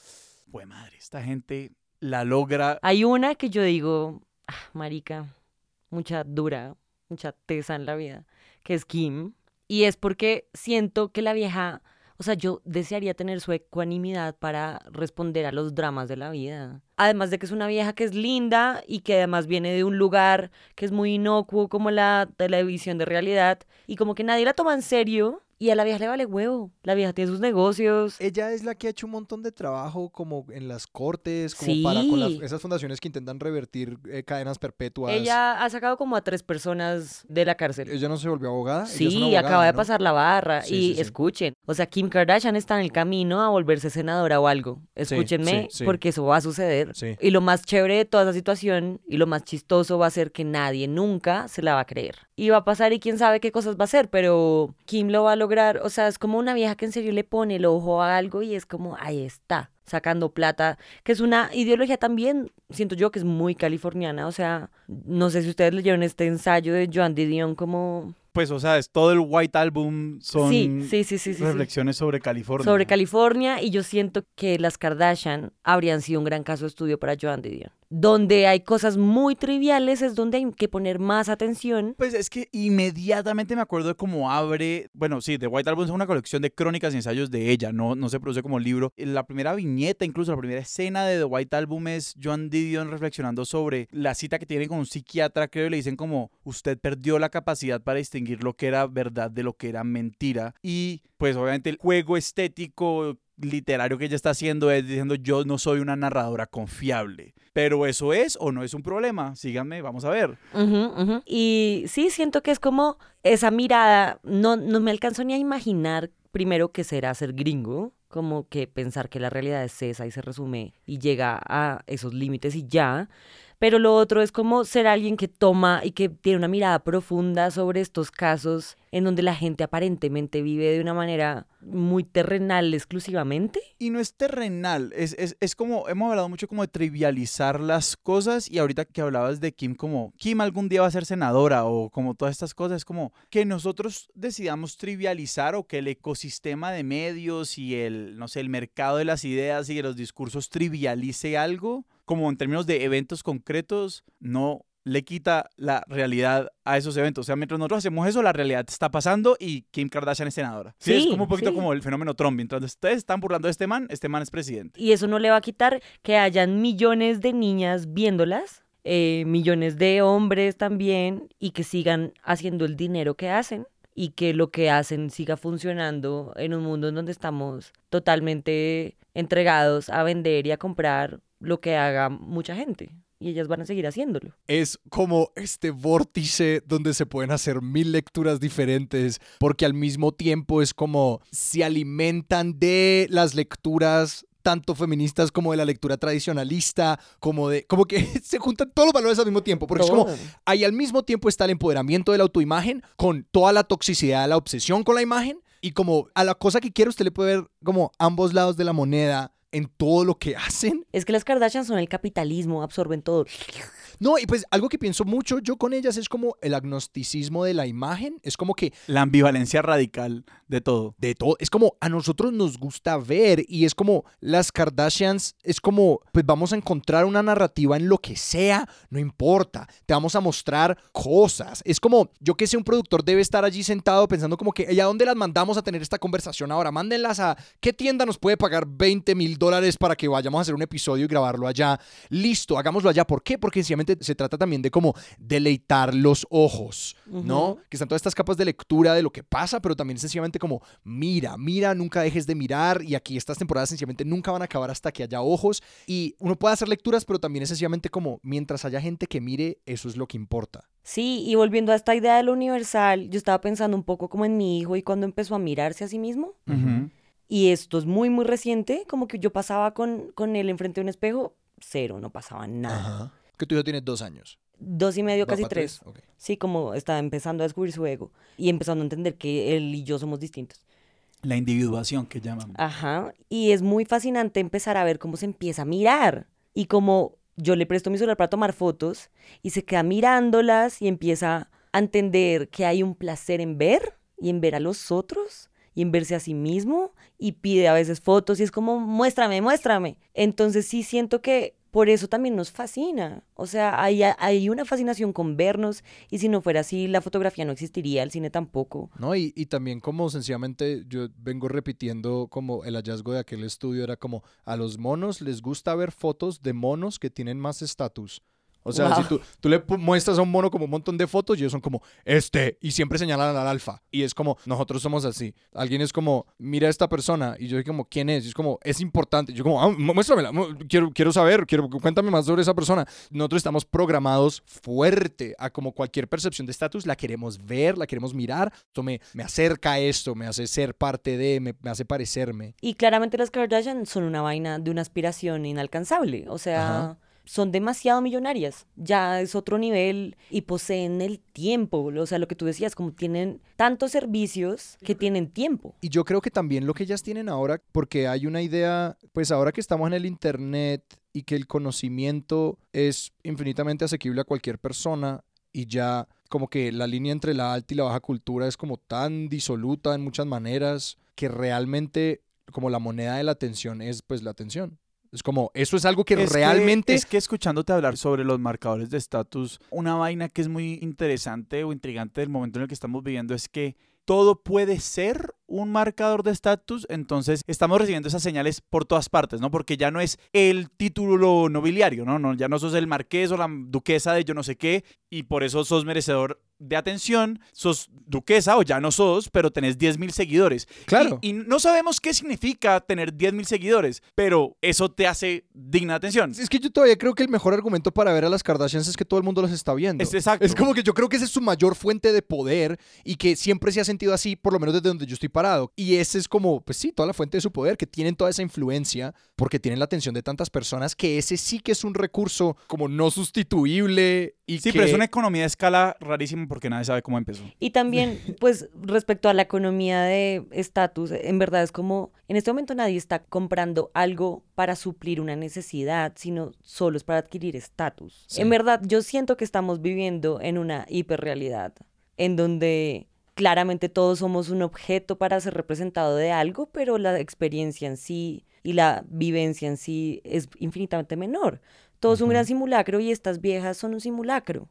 pues madre, esta gente la logra? Hay una que yo digo, ah, marica, mucha dura, mucha tesa en la vida, que es Kim. Y es porque siento que la vieja, o sea, yo desearía tener su ecuanimidad para responder a los dramas de la vida. Además de que es una vieja que es linda y que además viene de un lugar que es muy inocuo como la televisión de realidad y como que nadie la toma en serio y a la vieja le vale huevo. La vieja tiene sus negocios. Ella es la que ha hecho un montón de trabajo como en las cortes, como para con las- esas fundaciones que intentan revertir eh, cadenas perpetuas. Ella ha sacado como a tres personas de la cárcel. Ella no se volvió abogada. Ella es Sí, una abogada, acaba de ¿no? pasar la barra. Sí, y sí, escuchen, o sea, Kim Kardashian está en el camino a volverse senadora o algo. Escúchenme, porque eso va a suceder. Y lo más chévere de toda esa situación y lo más chistoso va a ser que nadie nunca se la va a creer. Y va a pasar y quién sabe qué cosas va a hacer, pero Kim lo va a lograr. O sea, es como una vieja que en serio le pone el ojo a algo y es como, ahí está, sacando plata, que es una ideología también, siento yo que es muy californiana. O sea, no sé si ustedes leyeron este ensayo de Joan Didion como Pues, o sea, es todo el White Album son Sí, sí, sí, reflexiones sobre California. sobre California y yo siento que las Kardashian habrían sido un gran caso de estudio para Joan Didion. Donde hay cosas muy triviales es donde hay que poner más atención. Pues es que inmediatamente me acuerdo de cómo abre, bueno, sí, The White Album es una colección de crónicas y ensayos de ella, no, no se produce como libro. La primera viñeta, incluso la primera escena de The White Album es Joan Didion reflexionando sobre la cita que tiene con un psiquiatra, creo, y le dicen como, usted perdió la capacidad para distinguir lo que era verdad de lo que era mentira. Y pues obviamente el juego estético literario que ella está haciendo es diciendo yo no soy una narradora confiable. Pero eso es o no es un problema. Síganme, vamos a ver. Y sí, siento que es como esa mirada, no, no me alcanzo ni a imaginar primero que será ser gringo, como que pensar que la realidad es esa y se resume y llega a esos límites y ya. Pero lo otro es como ser alguien que toma y que tiene una mirada profunda sobre estos casos en donde la gente aparentemente vive de una manera muy terrenal exclusivamente. Y no es terrenal, es, es, es como, hemos hablado mucho como de trivializar las cosas y ahorita que hablabas de Kim como, Kim algún día va a ser senadora o como todas estas cosas, es como que nosotros decidamos trivializar o que el ecosistema de medios y el, no sé, el mercado de las ideas y de los discursos trivialice algo, como en términos de eventos concretos, no le quita la realidad a esos eventos. O sea, mientras nosotros hacemos eso, la realidad está pasando y Kim Kardashian es senadora. Sí, es como un poquito sí. como el fenómeno Trump. Mientras ustedes están burlando de este man, este man es presidente. Y eso no le va a quitar que hayan millones de niñas viéndolas eh, millones de hombres también y que sigan haciendo el dinero que hacen y que lo que hacen siga funcionando en un mundo en donde estamos totalmente entregados a vender y a comprar lo que haga mucha gente. Y ellas van a seguir haciéndolo. Es como este vórtice donde se pueden hacer mil lecturas diferentes, porque al mismo tiempo es como se alimentan de las lecturas tanto feministas como de la lectura tradicionalista, como de, como que se juntan todos los valores al mismo tiempo, porque es como, ahí al mismo tiempo está el empoderamiento de la autoimagen con toda la toxicidad de la obsesión con la imagen, y como a la cosa que quiere usted le puede ver como ambos lados de la moneda en todo lo que hacen. Es que las Kardashian son el capitalismo, absorben todo. No, y pues algo que pienso mucho yo con ellas es como el agnosticismo de la imagen. Es como que. La ambivalencia radical de todo. De todo. Es como a nosotros nos gusta ver y es como las Kardashians, es como, pues vamos a encontrar una narrativa en lo que sea, no importa. Te vamos a mostrar cosas. Es como, yo que sé, un productor debe estar allí sentado pensando como que, ¿y a dónde las mandamos a tener esta conversación ahora? Mándenlas a, ¿qué tienda nos puede pagar 20 mil dólares para que vayamos a hacer un episodio y grabarlo allá? Listo, hagámoslo allá. ¿Por qué? Porque sencillamente se trata también de como deleitar los ojos, ¿no? Que están todas estas capas de lectura de lo que pasa, pero también sencillamente como mira, mira, nunca dejes de mirar y aquí estas temporadas sencillamente nunca van a acabar hasta que haya ojos y uno puede hacer lecturas, pero también es sencillamente como mientras haya gente que mire, eso es lo que importa. Sí, y volviendo a esta idea de lo universal, yo estaba pensando un poco como en mi hijo y cuando empezó a mirarse a sí mismo. Y esto es muy, muy reciente, como que yo pasaba con, con él enfrente de un espejo, cero, no pasaba nada. Ajá que tu hijo tiene dos años. Dos y medio, casi tres. Sí, como está empezando a descubrir su ego y empezando a entender que él y yo somos distintos. La individuación que llaman. Ajá. Y es muy fascinante empezar a ver cómo se empieza a mirar y cómo yo le presto mi celular para tomar fotos y se queda mirándolas y empieza a entender que hay un placer en ver y en ver a los otros y en verse a sí mismo y pide a veces fotos y es como muéstrame, muéstrame. Entonces sí siento que por eso también nos fascina. O sea, hay, hay una fascinación con vernos y si no fuera así, la fotografía no existiría, el cine tampoco. No, y, y también como sencillamente yo vengo repitiendo como el hallazgo de aquel estudio era como a los monos les gusta ver fotos de monos que tienen más estatus. O sea, si tú, tú, le muestras a un mono como un montón de fotos y ellos son como, este, y siempre señalan al alfa. Y es como, nosotros somos así. Alguien es como, mira a esta persona. Y yo digo como, ¿quién es? Y es como, es importante. yo como, ah, muéstramela, quiero, quiero saber, quiero, cuéntame más sobre esa persona. Nosotros estamos programados fuerte a como cualquier percepción de estatus, la queremos ver, la queremos mirar. Esto me, me acerca a esto, me hace ser parte de, me, me, hace parecerme. Y claramente las Kardashian son una vaina de una aspiración inalcanzable. O sea son demasiado millonarias, ya es otro nivel y poseen el tiempo, o sea, lo que tú decías, como tienen tantos servicios que tienen tiempo. Y yo creo que también lo que ellas tienen ahora, porque hay una idea, pues ahora que estamos en el Internet y que el conocimiento es infinitamente asequible a cualquier persona y ya como que la línea entre la alta y la baja cultura es como tan disoluta en muchas maneras que realmente como la moneda de la atención es pues la atención. Es como, eso es algo que realmente... es que escuchándote hablar sobre los marcadores de estatus, una vaina que es muy interesante o intrigante del momento en el que estamos viviendo es que todo puede ser un marcador de estatus, entonces estamos recibiendo esas señales por todas partes, ¿no? Porque ya no es el título nobiliario, ¿no? no ya no sos el marqués o la duquesa de yo no sé qué, y por eso sos merecedor de atención, sos duquesa o ya no sos, pero tenés 10.000 seguidores. Claro. Y, no sabemos qué significa tener 10.000 seguidores, pero eso te hace digna de atención. Es que yo todavía creo que el mejor argumento para ver a las Kardashians es que todo el mundo las está viendo. Es exacto. Es como que yo creo que esa es su mayor fuente de poder y que siempre se ha sentido así, por lo menos desde donde yo estoy parado. Y ese es como, pues sí, toda la fuente de su poder, que tienen toda esa influencia porque tienen la atención de tantas personas, que ese sí que es un recurso como no sustituible sí, pero es una economía de escala rarísima porque nadie sabe cómo empezó. Y también, pues, respecto a la economía de estatus, en verdad es como, en este momento nadie está comprando algo para suplir una necesidad, sino solo es para adquirir estatus. En verdad, yo siento que estamos viviendo en una hiperrealidad, en donde claramente todos somos un objeto para ser representado de algo, pero la experiencia en sí y la vivencia en sí es infinitamente menor. Todo es un gran simulacro y estas viejas son un simulacro.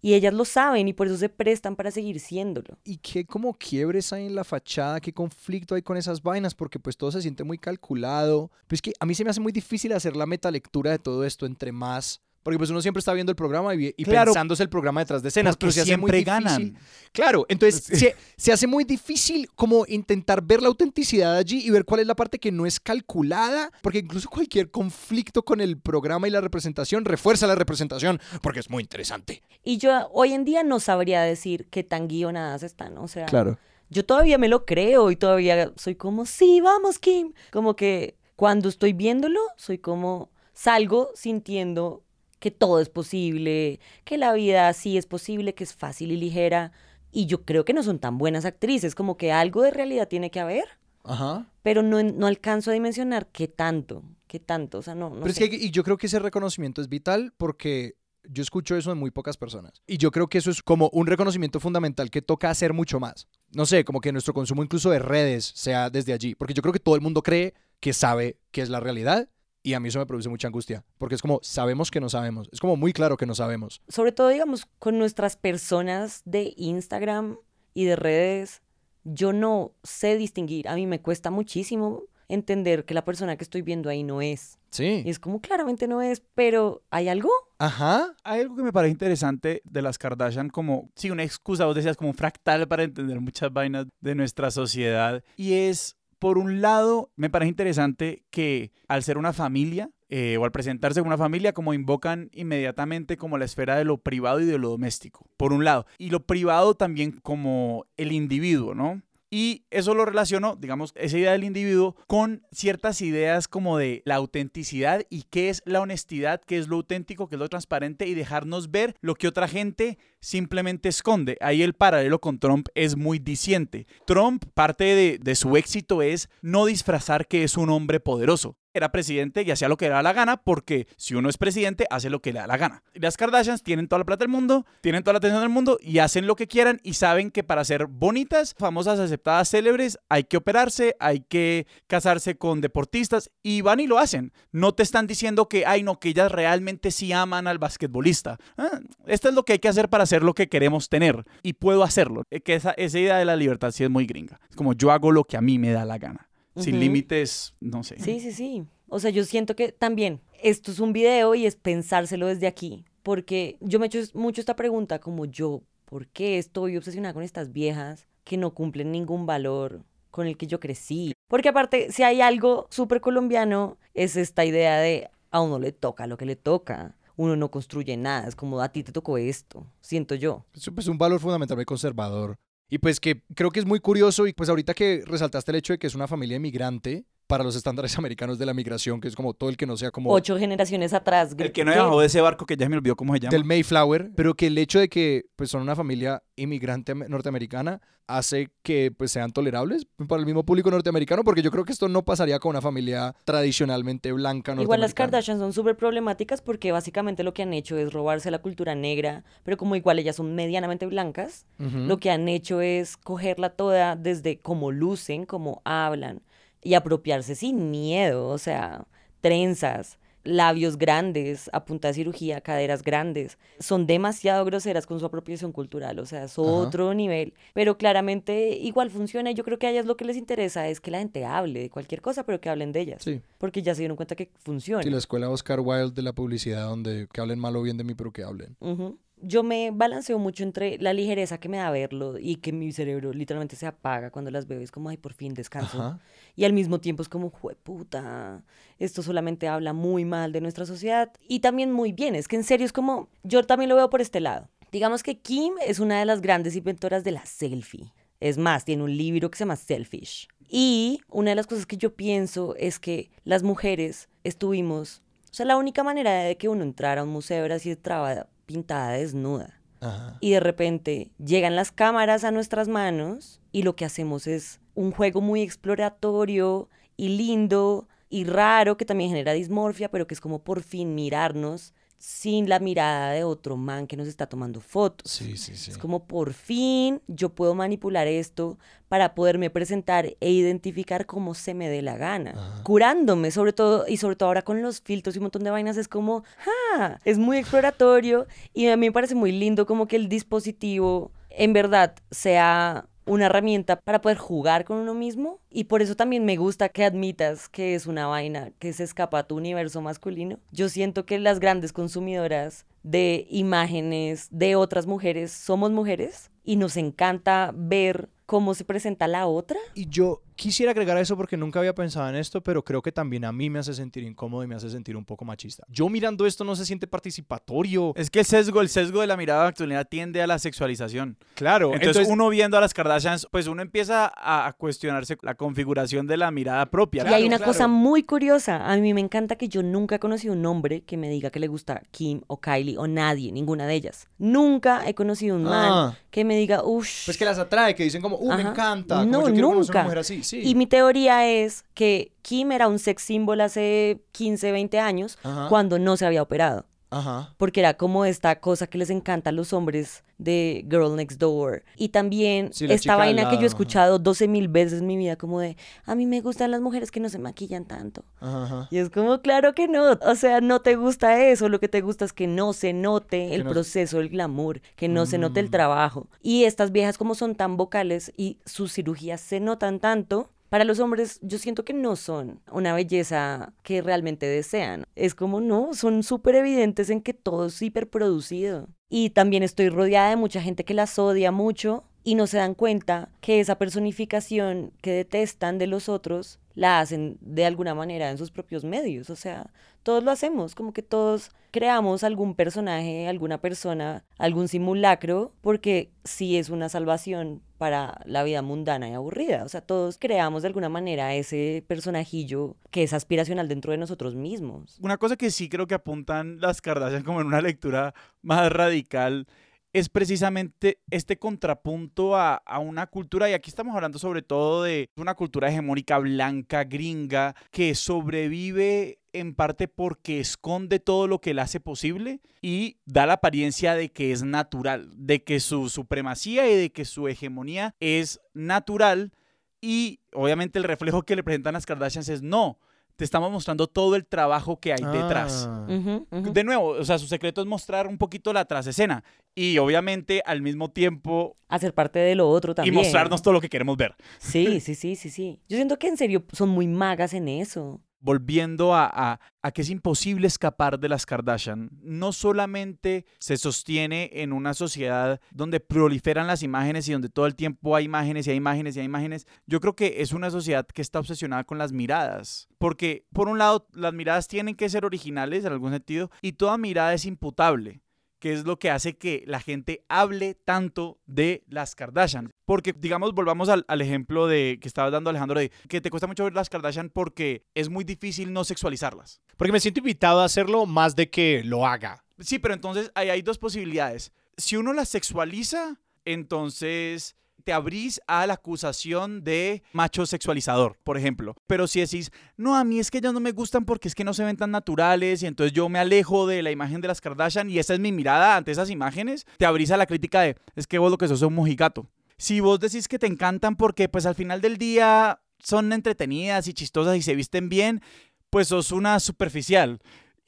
Y ellas lo saben y por eso se prestan para seguir siéndolo. ¿Y qué como quiebres hay en la fachada? ¿Qué conflicto hay con esas vainas? Porque pues todo se siente muy calculado. Pues que a mí se me hace muy difícil hacer la metalectura de todo esto entre más Porque pues uno siempre está viendo el programa y, y Claro. pensándose el programa detrás de escenas, pero se hace muy siempre difícil. ganan. Claro, entonces se, se hace muy difícil como intentar ver la autenticidad allí y ver cuál es la parte que no es calculada, porque incluso cualquier conflicto con el programa y la representación refuerza la representación, porque es muy interesante. Y yo hoy en día no sabría decir qué tan guionadas están, o sea, Claro. yo todavía me lo creo y todavía soy como, sí, vamos, Kim. Como que cuando estoy viéndolo, soy como, salgo sintiendo que todo es posible, que la vida sí es posible, que es fácil y ligera. Y yo creo que no son tan buenas actrices, como que algo de realidad tiene que haber, Ajá. pero no, no alcanzo a dimensionar qué tanto, qué tanto, o sea, no, no Pero es que y yo creo que ese reconocimiento es vital porque yo escucho eso en muy pocas personas. Y yo creo que eso es como un reconocimiento fundamental que toca hacer mucho más. No sé, como que nuestro consumo incluso de redes sea desde allí. Porque yo creo que todo el mundo cree que sabe qué es la realidad. Y a mí eso me produce mucha angustia. Porque es como, sabemos que no sabemos. Es como muy claro que no sabemos. sobre todo, digamos, con nuestras personas de Instagram y de redes, yo no sé distinguir. A mí me cuesta muchísimo entender que la persona que estoy viendo ahí no es. Sí. Y es como, claramente no es, pero ¿hay algo? Ajá. Hay algo que me parece interesante de las Kardashian como, sí, una excusa, vos decías, como un fractal para entender muchas vainas de nuestra sociedad. Y es, por un lado, me parece interesante que al ser una familia, eh, o al presentarse como una familia, como invocan inmediatamente como la esfera de lo privado y de lo doméstico, por un lado. Y lo privado también como el individuo, ¿no? Y eso lo relaciono, digamos, esa idea del individuo con ciertas ideas como de la autenticidad y qué es la honestidad, qué es lo auténtico, qué es lo transparente y dejarnos ver lo que otra gente simplemente esconde. Ahí el paralelo con Trump es muy diciente. Trump, parte de, su éxito es no disfrazar que es un hombre poderoso. Era presidente y hacía lo que le da la gana porque si uno es presidente hace lo que le da la gana. Las Kardashians tienen toda la plata del mundo, tienen toda la atención del mundo y hacen lo que quieran y saben que para ser bonitas, famosas, aceptadas, célebres, hay que operarse, hay que casarse con deportistas y van y lo hacen. No te están diciendo que, ay no, que ellas realmente sí aman al basquetbolista. Ah, esto es lo que hay que hacer para hacer lo que queremos tener y puedo hacerlo. Que esa, esa idea de la libertad sí es muy gringa. Es como yo hago lo que a mí me da la gana. Sin límites, no sé. Sí, sí, sí. O sea, yo siento que también esto es un video y es pensárselo desde aquí. Porque yo me he hecho mucho esta pregunta como yo, ¿por qué estoy obsesionada con estas viejas que no cumplen ningún valor con el que yo crecí? Porque aparte, si hay algo súper colombiano, es esta idea de a uno le toca lo que le toca. Uno no construye nada, es como a ti te tocó esto, siento yo. Es pues, un valor fundamentalmente conservador. Y pues que creo que es muy curioso y pues ahorita que resaltaste el hecho de que es una familia inmigrante para los estándares americanos de la migración, que es como todo el que no sea como Ocho generaciones atrás. El que no bajó de ese barco que ya se me olvidó cómo se llama. del Mayflower, pero que el hecho de que pues son una familia inmigrante am- norteamericana hace que pues sean tolerables para el mismo público norteamericano, porque yo creo que esto no pasaría con una familia tradicionalmente blanca norteamericana. Igual las Kardashian son súper problemáticas porque básicamente lo que han hecho es robarse la cultura negra, pero como igual ellas son medianamente blancas, lo que han hecho es cogerla toda desde cómo lucen, cómo hablan y apropiarse sin miedo, o sea, trenzas, labios grandes, a punta de cirugía, caderas grandes. Son demasiado groseras con su apropiación cultural, o sea, es otro nivel. Pero claramente igual funciona y yo creo que a ellas lo que les interesa es que la gente hable de cualquier cosa, pero que hablen de ellas. Sí. Porque ya se dieron cuenta que funciona. Sí, la escuela Oscar Wilde de la publicidad, donde que hablen mal o bien de mí, pero que hablen. Yo me balanceo mucho entre la ligereza que me da verlo y que mi cerebro literalmente se apaga cuando las veo. Es como, ay, por fin descanso. Ajá. Y al mismo tiempo es como, puta, esto solamente habla muy mal de nuestra sociedad. Y también muy bien, es que en serio es como, yo también lo veo por este lado. Digamos que Kim es una de las grandes inventoras de la selfie. Es más, tiene un libro que se llama Selfish. Y una de las cosas que yo pienso es que las mujeres estuvimos, o sea, la única manera de que uno entrara a un museo era si estaba pintada desnuda. Ajá. Y de repente llegan las cámaras a nuestras manos y lo que hacemos es un juego muy exploratorio y lindo y raro que también genera dismorfia, pero que es como por fin mirarnos sin la mirada de otro man que nos está tomando fotos. Sí, sí, sí. Es como por fin yo puedo manipular esto para poderme presentar e identificar cómo se me dé la gana. Ajá. Curándome, sobre todo, y sobre todo ahora con los filtros y un montón de vainas, es como, ¡ah! Es muy exploratorio y a mí me parece muy lindo como que el dispositivo en verdad sea una herramienta para poder jugar con uno mismo y por eso también me gusta que admitas que es una vaina que se escapa a tu universo masculino. Yo siento que las grandes consumidoras de imágenes de otras mujeres somos mujeres y nos encanta ver cómo se presenta la otra. Y yo quisiera agregar a eso porque nunca había pensado en esto, pero creo que también a mí me hace sentir incómodo y me hace sentir un poco machista. Yo mirando esto no se siente participatorio. Es que el sesgo, el sesgo de la mirada actualidad tiende a la sexualización. Claro. Entonces, uno viendo a las Kardashians, pues uno empieza a cuestionarse la configuración de la mirada propia. y hay una cosa muy curiosa. A mí me encanta que yo nunca he conocido un hombre que me diga que le gusta Kim o Kylie o nadie, ninguna de ellas. Nunca he conocido un man ah. que me diga, uff. Pues que las atrae, que dicen como, uh, me encanta. no, nunca. así. Y mi teoría es que Kim era un sex symbol hace 15, 20 años cuando no se había operado. Ajá. Porque era como esta cosa que les encanta a los hombres de Girl Next Door. Y también esta vaina que yo he escuchado 12 mil veces en mi vida, como de, a mí me gustan las mujeres que no se maquillan tanto. Ajá. Y es como, claro que no. O sea, no te gusta eso. Lo que te gusta es que no se note el proceso, el glamour, que no se note el mm. trabajo. Y estas viejas como son tan vocales y sus cirugías se notan tanto, para los hombres yo siento que no son una belleza que realmente desean. Es como no, son súper evidentes en que todo es hiperproducido. Y también estoy rodeada de mucha gente que las odia mucho y no se dan cuenta que esa personificación que detestan de los otros la hacen de alguna manera en sus propios medios. O sea, todos lo hacemos, como que todos creamos algún personaje, alguna persona, algún simulacro, porque sí es una salvación para la vida mundana y aburrida. O sea, todos creamos de alguna manera ese personajillo que es aspiracional dentro de nosotros mismos. Una cosa que sí creo que apuntan las Kardashian como en una lectura más radical es precisamente este contrapunto a, una cultura, y aquí estamos hablando sobre todo de una cultura hegemónica blanca, gringa, que sobrevive en parte porque esconde todo lo que le hace posible y da la apariencia de que es natural, de que su supremacía y de que su hegemonía es natural y obviamente el reflejo que le presentan las Kardashians es no, te estamos mostrando todo el trabajo que hay detrás. Ah. De nuevo, o sea, su secreto es mostrar un poquito la trasescena y obviamente al mismo tiempo hacer parte de lo otro también. Y mostrarnos todo lo que queremos ver. Sí, sí, sí, sí, sí. Yo siento que en serio son muy magas en eso volviendo a, que es imposible escapar de las Kardashian, no solamente se sostiene en una sociedad donde proliferan las imágenes y donde todo el tiempo hay imágenes y hay imágenes y hay imágenes, yo creo que es una sociedad que está obsesionada con las miradas, porque por un lado las miradas tienen que ser originales en algún sentido y toda mirada es imputable que es lo que hace que la gente hable tanto de las Kardashian. Porque, digamos, volvamos al, ejemplo de que estabas dando, Alejandro, de que te cuesta mucho ver las Kardashian porque es muy difícil no sexualizarlas. Porque me siento invitado a hacerlo más de que lo haga. Sí, pero entonces ahí hay dos posibilidades. Si uno las sexualiza, entonces te abrís a la acusación de macho sexualizador, por ejemplo. Pero si decís, no, a mí es que ellas no me gustan porque es que no se ven tan naturales y entonces yo me alejo de la imagen de las Kardashian y esa es mi mirada ante esas imágenes, te abrís a la crítica de, es que vos lo que sos es un mojigato. Si vos decís que te encantan porque pues al final del día son entretenidas y chistosas y se visten bien, pues sos una superficial.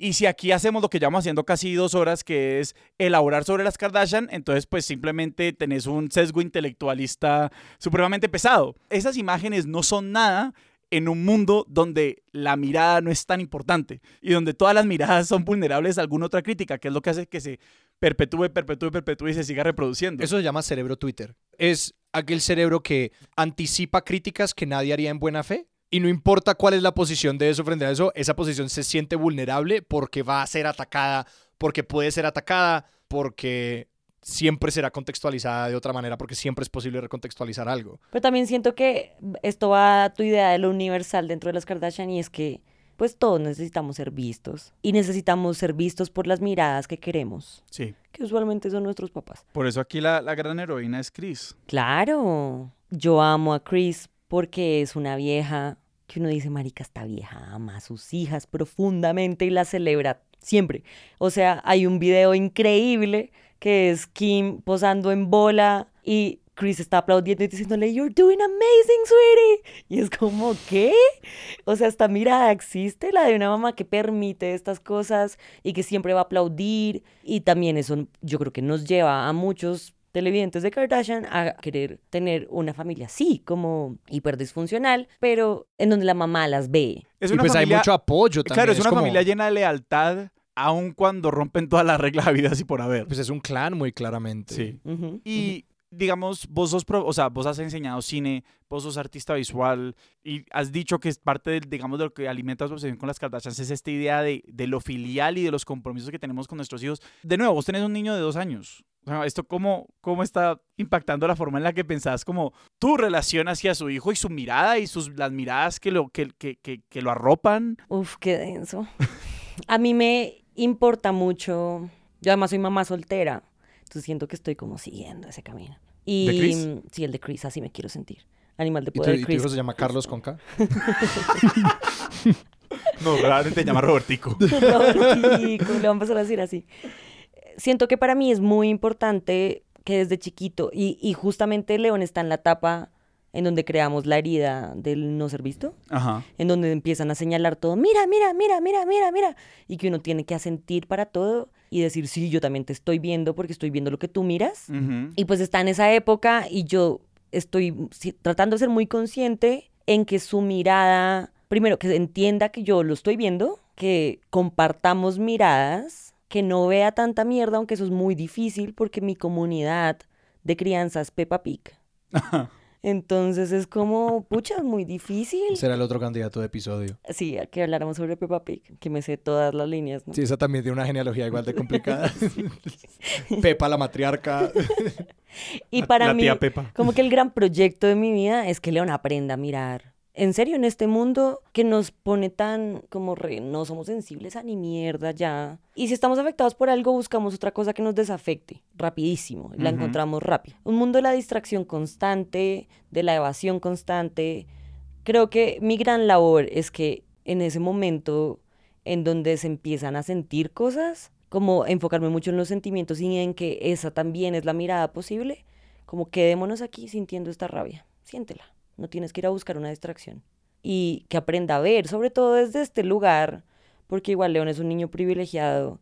Y si aquí hacemos lo que llevamos haciendo casi dos horas, que es elaborar sobre las Kardashian, entonces pues simplemente tenés un sesgo intelectualista supremamente pesado. Esas imágenes no son nada en un mundo donde la mirada no es tan importante y donde todas las miradas son vulnerables a alguna otra crítica, que es lo que hace que se perpetúe, perpetúe, perpetúe y se siga reproduciendo. Eso se llama cerebro Twitter. Es aquel cerebro que anticipa críticas que nadie haría en buena fe y no importa cuál es la posición de eso frente a eso, esa posición se siente vulnerable porque va a ser atacada, porque puede ser atacada, porque siempre será contextualizada de otra manera, porque siempre es posible recontextualizar algo. Pero también siento que esto va a tu idea de lo universal dentro de las Kardashian y es que pues todos necesitamos ser vistos y necesitamos ser vistos por las miradas que queremos. Sí. Que usualmente son nuestros papás. Por eso aquí la, la gran heroína es Chris. Claro. Yo amo a Chris porque es una vieja que uno dice, marica, esta vieja ama a sus hijas profundamente y la celebra siempre. O sea, hay un video increíble que es Kim posando en bola y Chris está aplaudiendo y diciéndole, You're doing amazing, sweetie. Y es como, ¿qué? O sea, esta mirada existe, la de una mamá que permite estas cosas y que siempre va a aplaudir. Y también eso yo creo que nos lleva a muchos televidentes de Kardashian a querer tener una familia así, como hiper disfuncional, pero en donde la mamá las ve. Es y una pues hay familia, mucho apoyo también. claro, es una como- familia llena de lealtad, aun cuando rompen todas las reglas habidas y por haber. Pues es un clan muy claramente. Sí. Y digamos, vos sos, pro- o sea, vos has enseñado cine, vos sos artista visual y has dicho que es parte del, digamos, de lo que alimenta tu obsesión con las Kardashians, es esta idea de, de lo filial y de los compromisos que tenemos con nuestros hijos. De nuevo, vos tenés un niño de dos años. O sea, ¿Esto cómo, cómo está impactando la forma en la que pensás como tu relación hacia su hijo y su mirada y sus, las miradas que lo, que, que, que, que lo arropan? Uf, qué denso. A mí me importa mucho. Yo además soy mamá soltera. Entonces siento que estoy como siguiendo ese camino. Y ¿De Chris? sí, el de Chris, así me quiero sentir. Animal de ¿Y tu, poder y tu Chris. hijo se llama Carlos Conca? No, realmente te llama Robertico. Robertico, le voy a empezar a decir así. Siento que para mí es muy importante que desde chiquito, y, y justamente León está en la etapa en donde creamos la herida del no ser visto, Ajá. en donde empiezan a señalar todo, mira, mira, mira, mira, mira, mira, y que uno tiene que asentir para todo y decir, sí, yo también te estoy viendo porque estoy viendo lo que tú miras. Y pues está en esa época y yo estoy tratando de ser muy consciente en que su mirada, primero, que entienda que yo lo estoy viendo, que compartamos miradas, que no vea tanta mierda, aunque eso es muy difícil porque mi comunidad de crianza es Peppa Pig. Entonces es como, pucha, es muy difícil. Será el otro candidato de episodio. Sí, que habláramos sobre Peppa Pig, que me sé todas las líneas, ¿no? Sí, esa también tiene una genealogía igual de complicada. Pepa, la matriarca. Y La- para la mí, tía Pepa. como que el gran proyecto de mi vida es que León aprenda a mirar. En serio, en este mundo que nos pone tan como re, no somos sensibles a ni mierda ya. Y si estamos afectados por algo, buscamos otra cosa que nos desafecte, rapidísimo, la encontramos rápido. Un mundo de la distracción constante, de la evasión constante. Creo que mi gran labor es que en ese momento en donde se empiezan a sentir cosas, como enfocarme mucho en los sentimientos y en que esa también es la mirada posible, como quedémonos aquí sintiendo esta rabia, siéntela, no tienes que ir a buscar una distracción. Y que aprenda a ver, sobre todo desde este lugar, porque igual León es un niño privilegiado,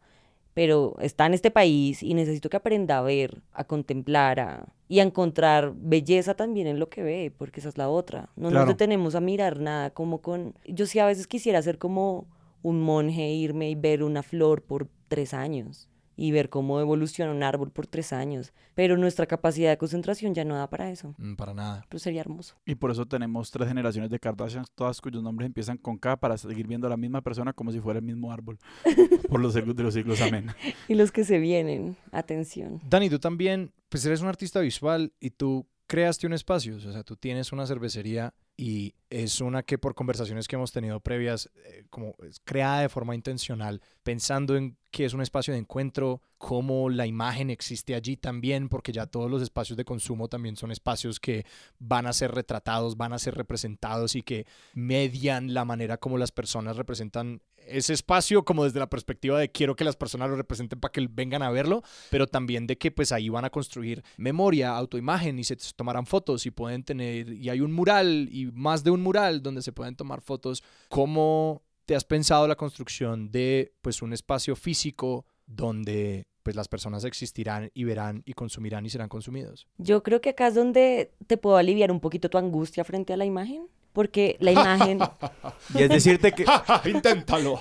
pero está en este país y necesito que aprenda a ver, a contemplar a- y a encontrar belleza también en lo que ve, porque esa es la otra. No Claro. nos detenemos a mirar nada como con... Yo sí a veces quisiera ser como un monje, irme y ver una flor por tres años y ver cómo evoluciona un árbol por tres años, pero nuestra capacidad de concentración ya no da para eso. Mm, Para nada. Pero sería hermoso. Y por eso tenemos tres generaciones de Kardashians, todas cuyos nombres empiezan con K para seguir viendo a la misma persona como si fuera el mismo árbol. Por los siglos de los siglos, amén. Y los que se vienen, atención. Dani, tú también, pues eres un artista visual y tú creaste un espacio, o sea, tú tienes una cervecería y es una que por conversaciones que hemos tenido previas, eh, como es creada de forma intencional, pensando en que es un espacio de encuentro, cómo la imagen existe allí también, porque ya todos los espacios de consumo también son espacios que van a ser retratados, van a ser representados y que median la manera como las personas representan ese espacio como desde la perspectiva de quiero que las personas lo representen para que vengan a verlo, pero también de que pues ahí van a construir memoria, autoimagen y se tomarán fotos y pueden tener, y hay un mural y más de un mural donde se pueden tomar fotos. ¿Cómo te has pensado la construcción de pues un espacio físico donde pues las personas existirán y verán y consumirán y serán consumidos? Yo creo que acá es donde te puedo aliviar un poquito tu angustia frente a la imagen, porque la imagen, Y es decirte que Inténtalo,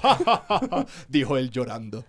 dijo él llorando.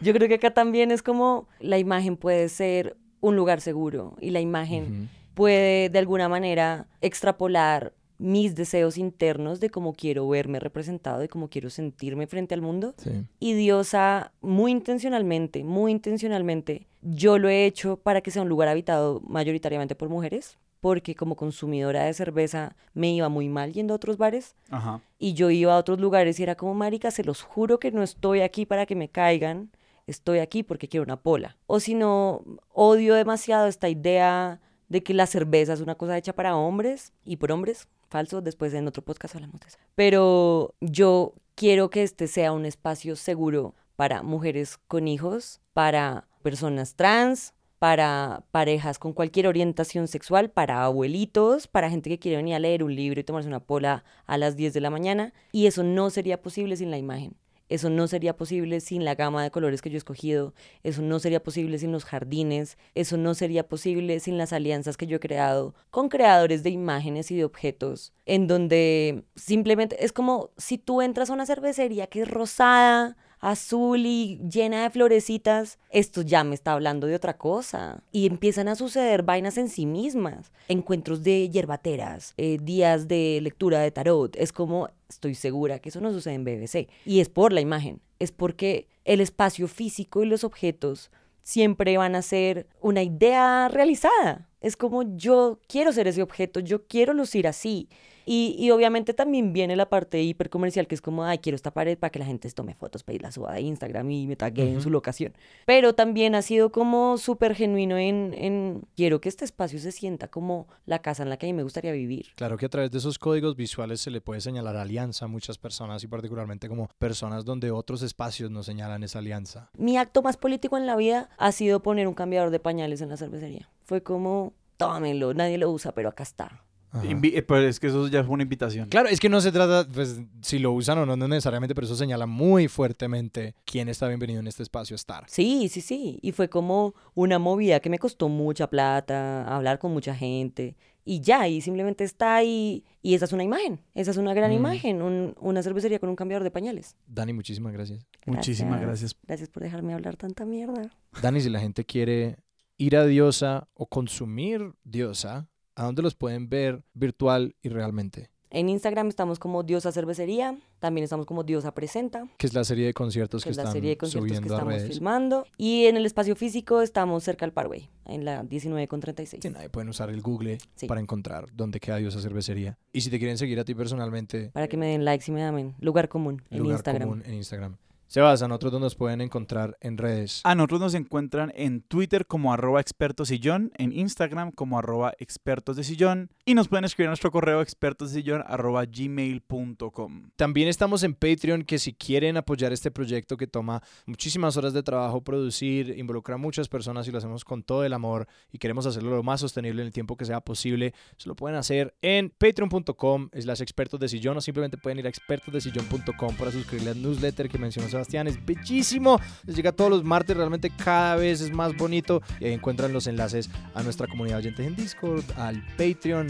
yo creo que acá también es como la imagen puede ser un lugar seguro y la imagen puede de alguna manera extrapolar mis deseos internos de cómo quiero verme representado y cómo quiero sentirme frente al mundo. Sí. Y Diosa, muy intencionalmente, muy intencionalmente, yo lo he hecho para que sea un lugar habitado mayoritariamente por mujeres, porque como consumidora de cerveza me iba muy mal yendo a otros bares Ajá. y yo iba a otros lugares y era como, marica, se los juro que no estoy aquí para que me caigan, estoy aquí porque quiero una pola. O si no, odio demasiado esta idea de que la cerveza es una cosa hecha para hombres y por hombres. Falso, después en otro podcast hablamos de eso. Pero yo quiero que este sea un espacio seguro para mujeres con hijos, para personas trans, para parejas con cualquier orientación sexual, para abuelitos, para gente que quiere venir a leer un libro y tomarse una pola a las 10 de la mañana. Y eso no sería posible sin la imagen. Eso no sería posible sin la gama de colores que yo he escogido. Eso no sería posible sin los jardines. Eso no sería posible sin las alianzas que yo he creado con creadores de imágenes y de objetos. En donde simplemente es como si tú entras a una cervecería que es rosada, azul y llena de florecitas, esto ya me está hablando de otra cosa. Y empiezan a suceder vainas en sí mismas. Encuentros de hierbateras, eh, días de lectura de tarot. Es como, estoy segura que eso no sucede en BBC. Y es por la imagen. Es porque el espacio físico y los objetos siempre van a ser una idea realizada. Es como yo quiero ser ese objeto, yo quiero lucir así. Y, obviamente también viene la parte hipercomercial que es como, ay, quiero esta pared para que la gente tome fotos para ir la suba de Instagram y me tague en su locación. Pero también ha sido como súper genuino en, en, quiero que este espacio se sienta como la casa en la que a mí me gustaría vivir. Claro que a través de esos códigos visuales se le puede señalar alianza a muchas personas y particularmente como personas donde otros espacios no señalan esa alianza. Mi acto más político en la vida ha sido poner un cambiador de pañales en la cervecería. Fue como, tómenlo, nadie lo usa, pero acá está. Eh, pues es que eso ya fue una invitación. Claro, es que no se trata, pues, si lo usan o no, no necesariamente, pero eso señala muy fuertemente quién está bienvenido en este espacio a estar. Sí, sí, sí. Y fue como una movida que me costó mucha plata, hablar con mucha gente. Y ya, y simplemente está ahí. Y esa es una imagen. Esa es una gran mm. imagen. una cervecería con un cambiador de pañales. Dani, muchísimas gracias. Muchísimas gracias. Gracias por dejarme hablar tanta mierda. Dani, si la gente quiere ir a Diosa o consumir Diosa, ¿A dónde los pueden ver virtual y realmente? En Instagram estamos como Diosa Cervecería, también estamos como Diosa Presenta. Que es la serie de conciertos que, están serie de conciertos que estamos filmando. Y en el espacio físico estamos cerca al Parway, en la 19 con 36. Sí, nadie pueden usar el Google para encontrar dónde queda Diosa Cervecería. Y si te quieren seguir a ti personalmente... Para que me den likes y me damen. Lugar común en lugar Instagram. Común en Instagram. Sebas, a nosotros nos pueden encontrar en redes. A nosotros nos encuentran en Twitter como arroba expertosillón, en Instagram como arroba expertos de sillón y nos pueden escribir a nuestro correo expertosdesillón arroba gmail.com. También estamos en Patreon que si quieren apoyar este proyecto que toma muchísimas horas de trabajo producir, involucra a muchas personas y lo hacemos con todo el amor y queremos hacerlo lo más sostenible en el tiempo que sea posible, se lo pueden hacer en patreon.com las expertos de sillón o simplemente pueden ir a expertosdesillón.com para suscribirle al newsletter que mencionó Sebastián. Es bellísimo. Les llega todos los martes. Realmente cada vez es más bonito. Y ahí encuentran los enlaces a nuestra comunidad de oyentes en Discord, al Patreon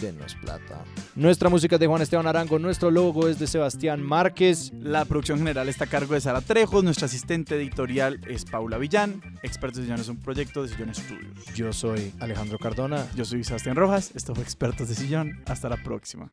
Denos plata. Nuestra música es de Juan Esteban Arango, nuestro logo es de Sebastián Márquez. La producción general está a cargo de Sara Trejos, nuestra asistente editorial es Paula Villán. Expertos de Sillón es un proyecto de Sillón Studios. Yo soy Alejandro Cardona. Yo soy Sebastián Rojas, esto fue Expertos de Sillón. Hasta la próxima.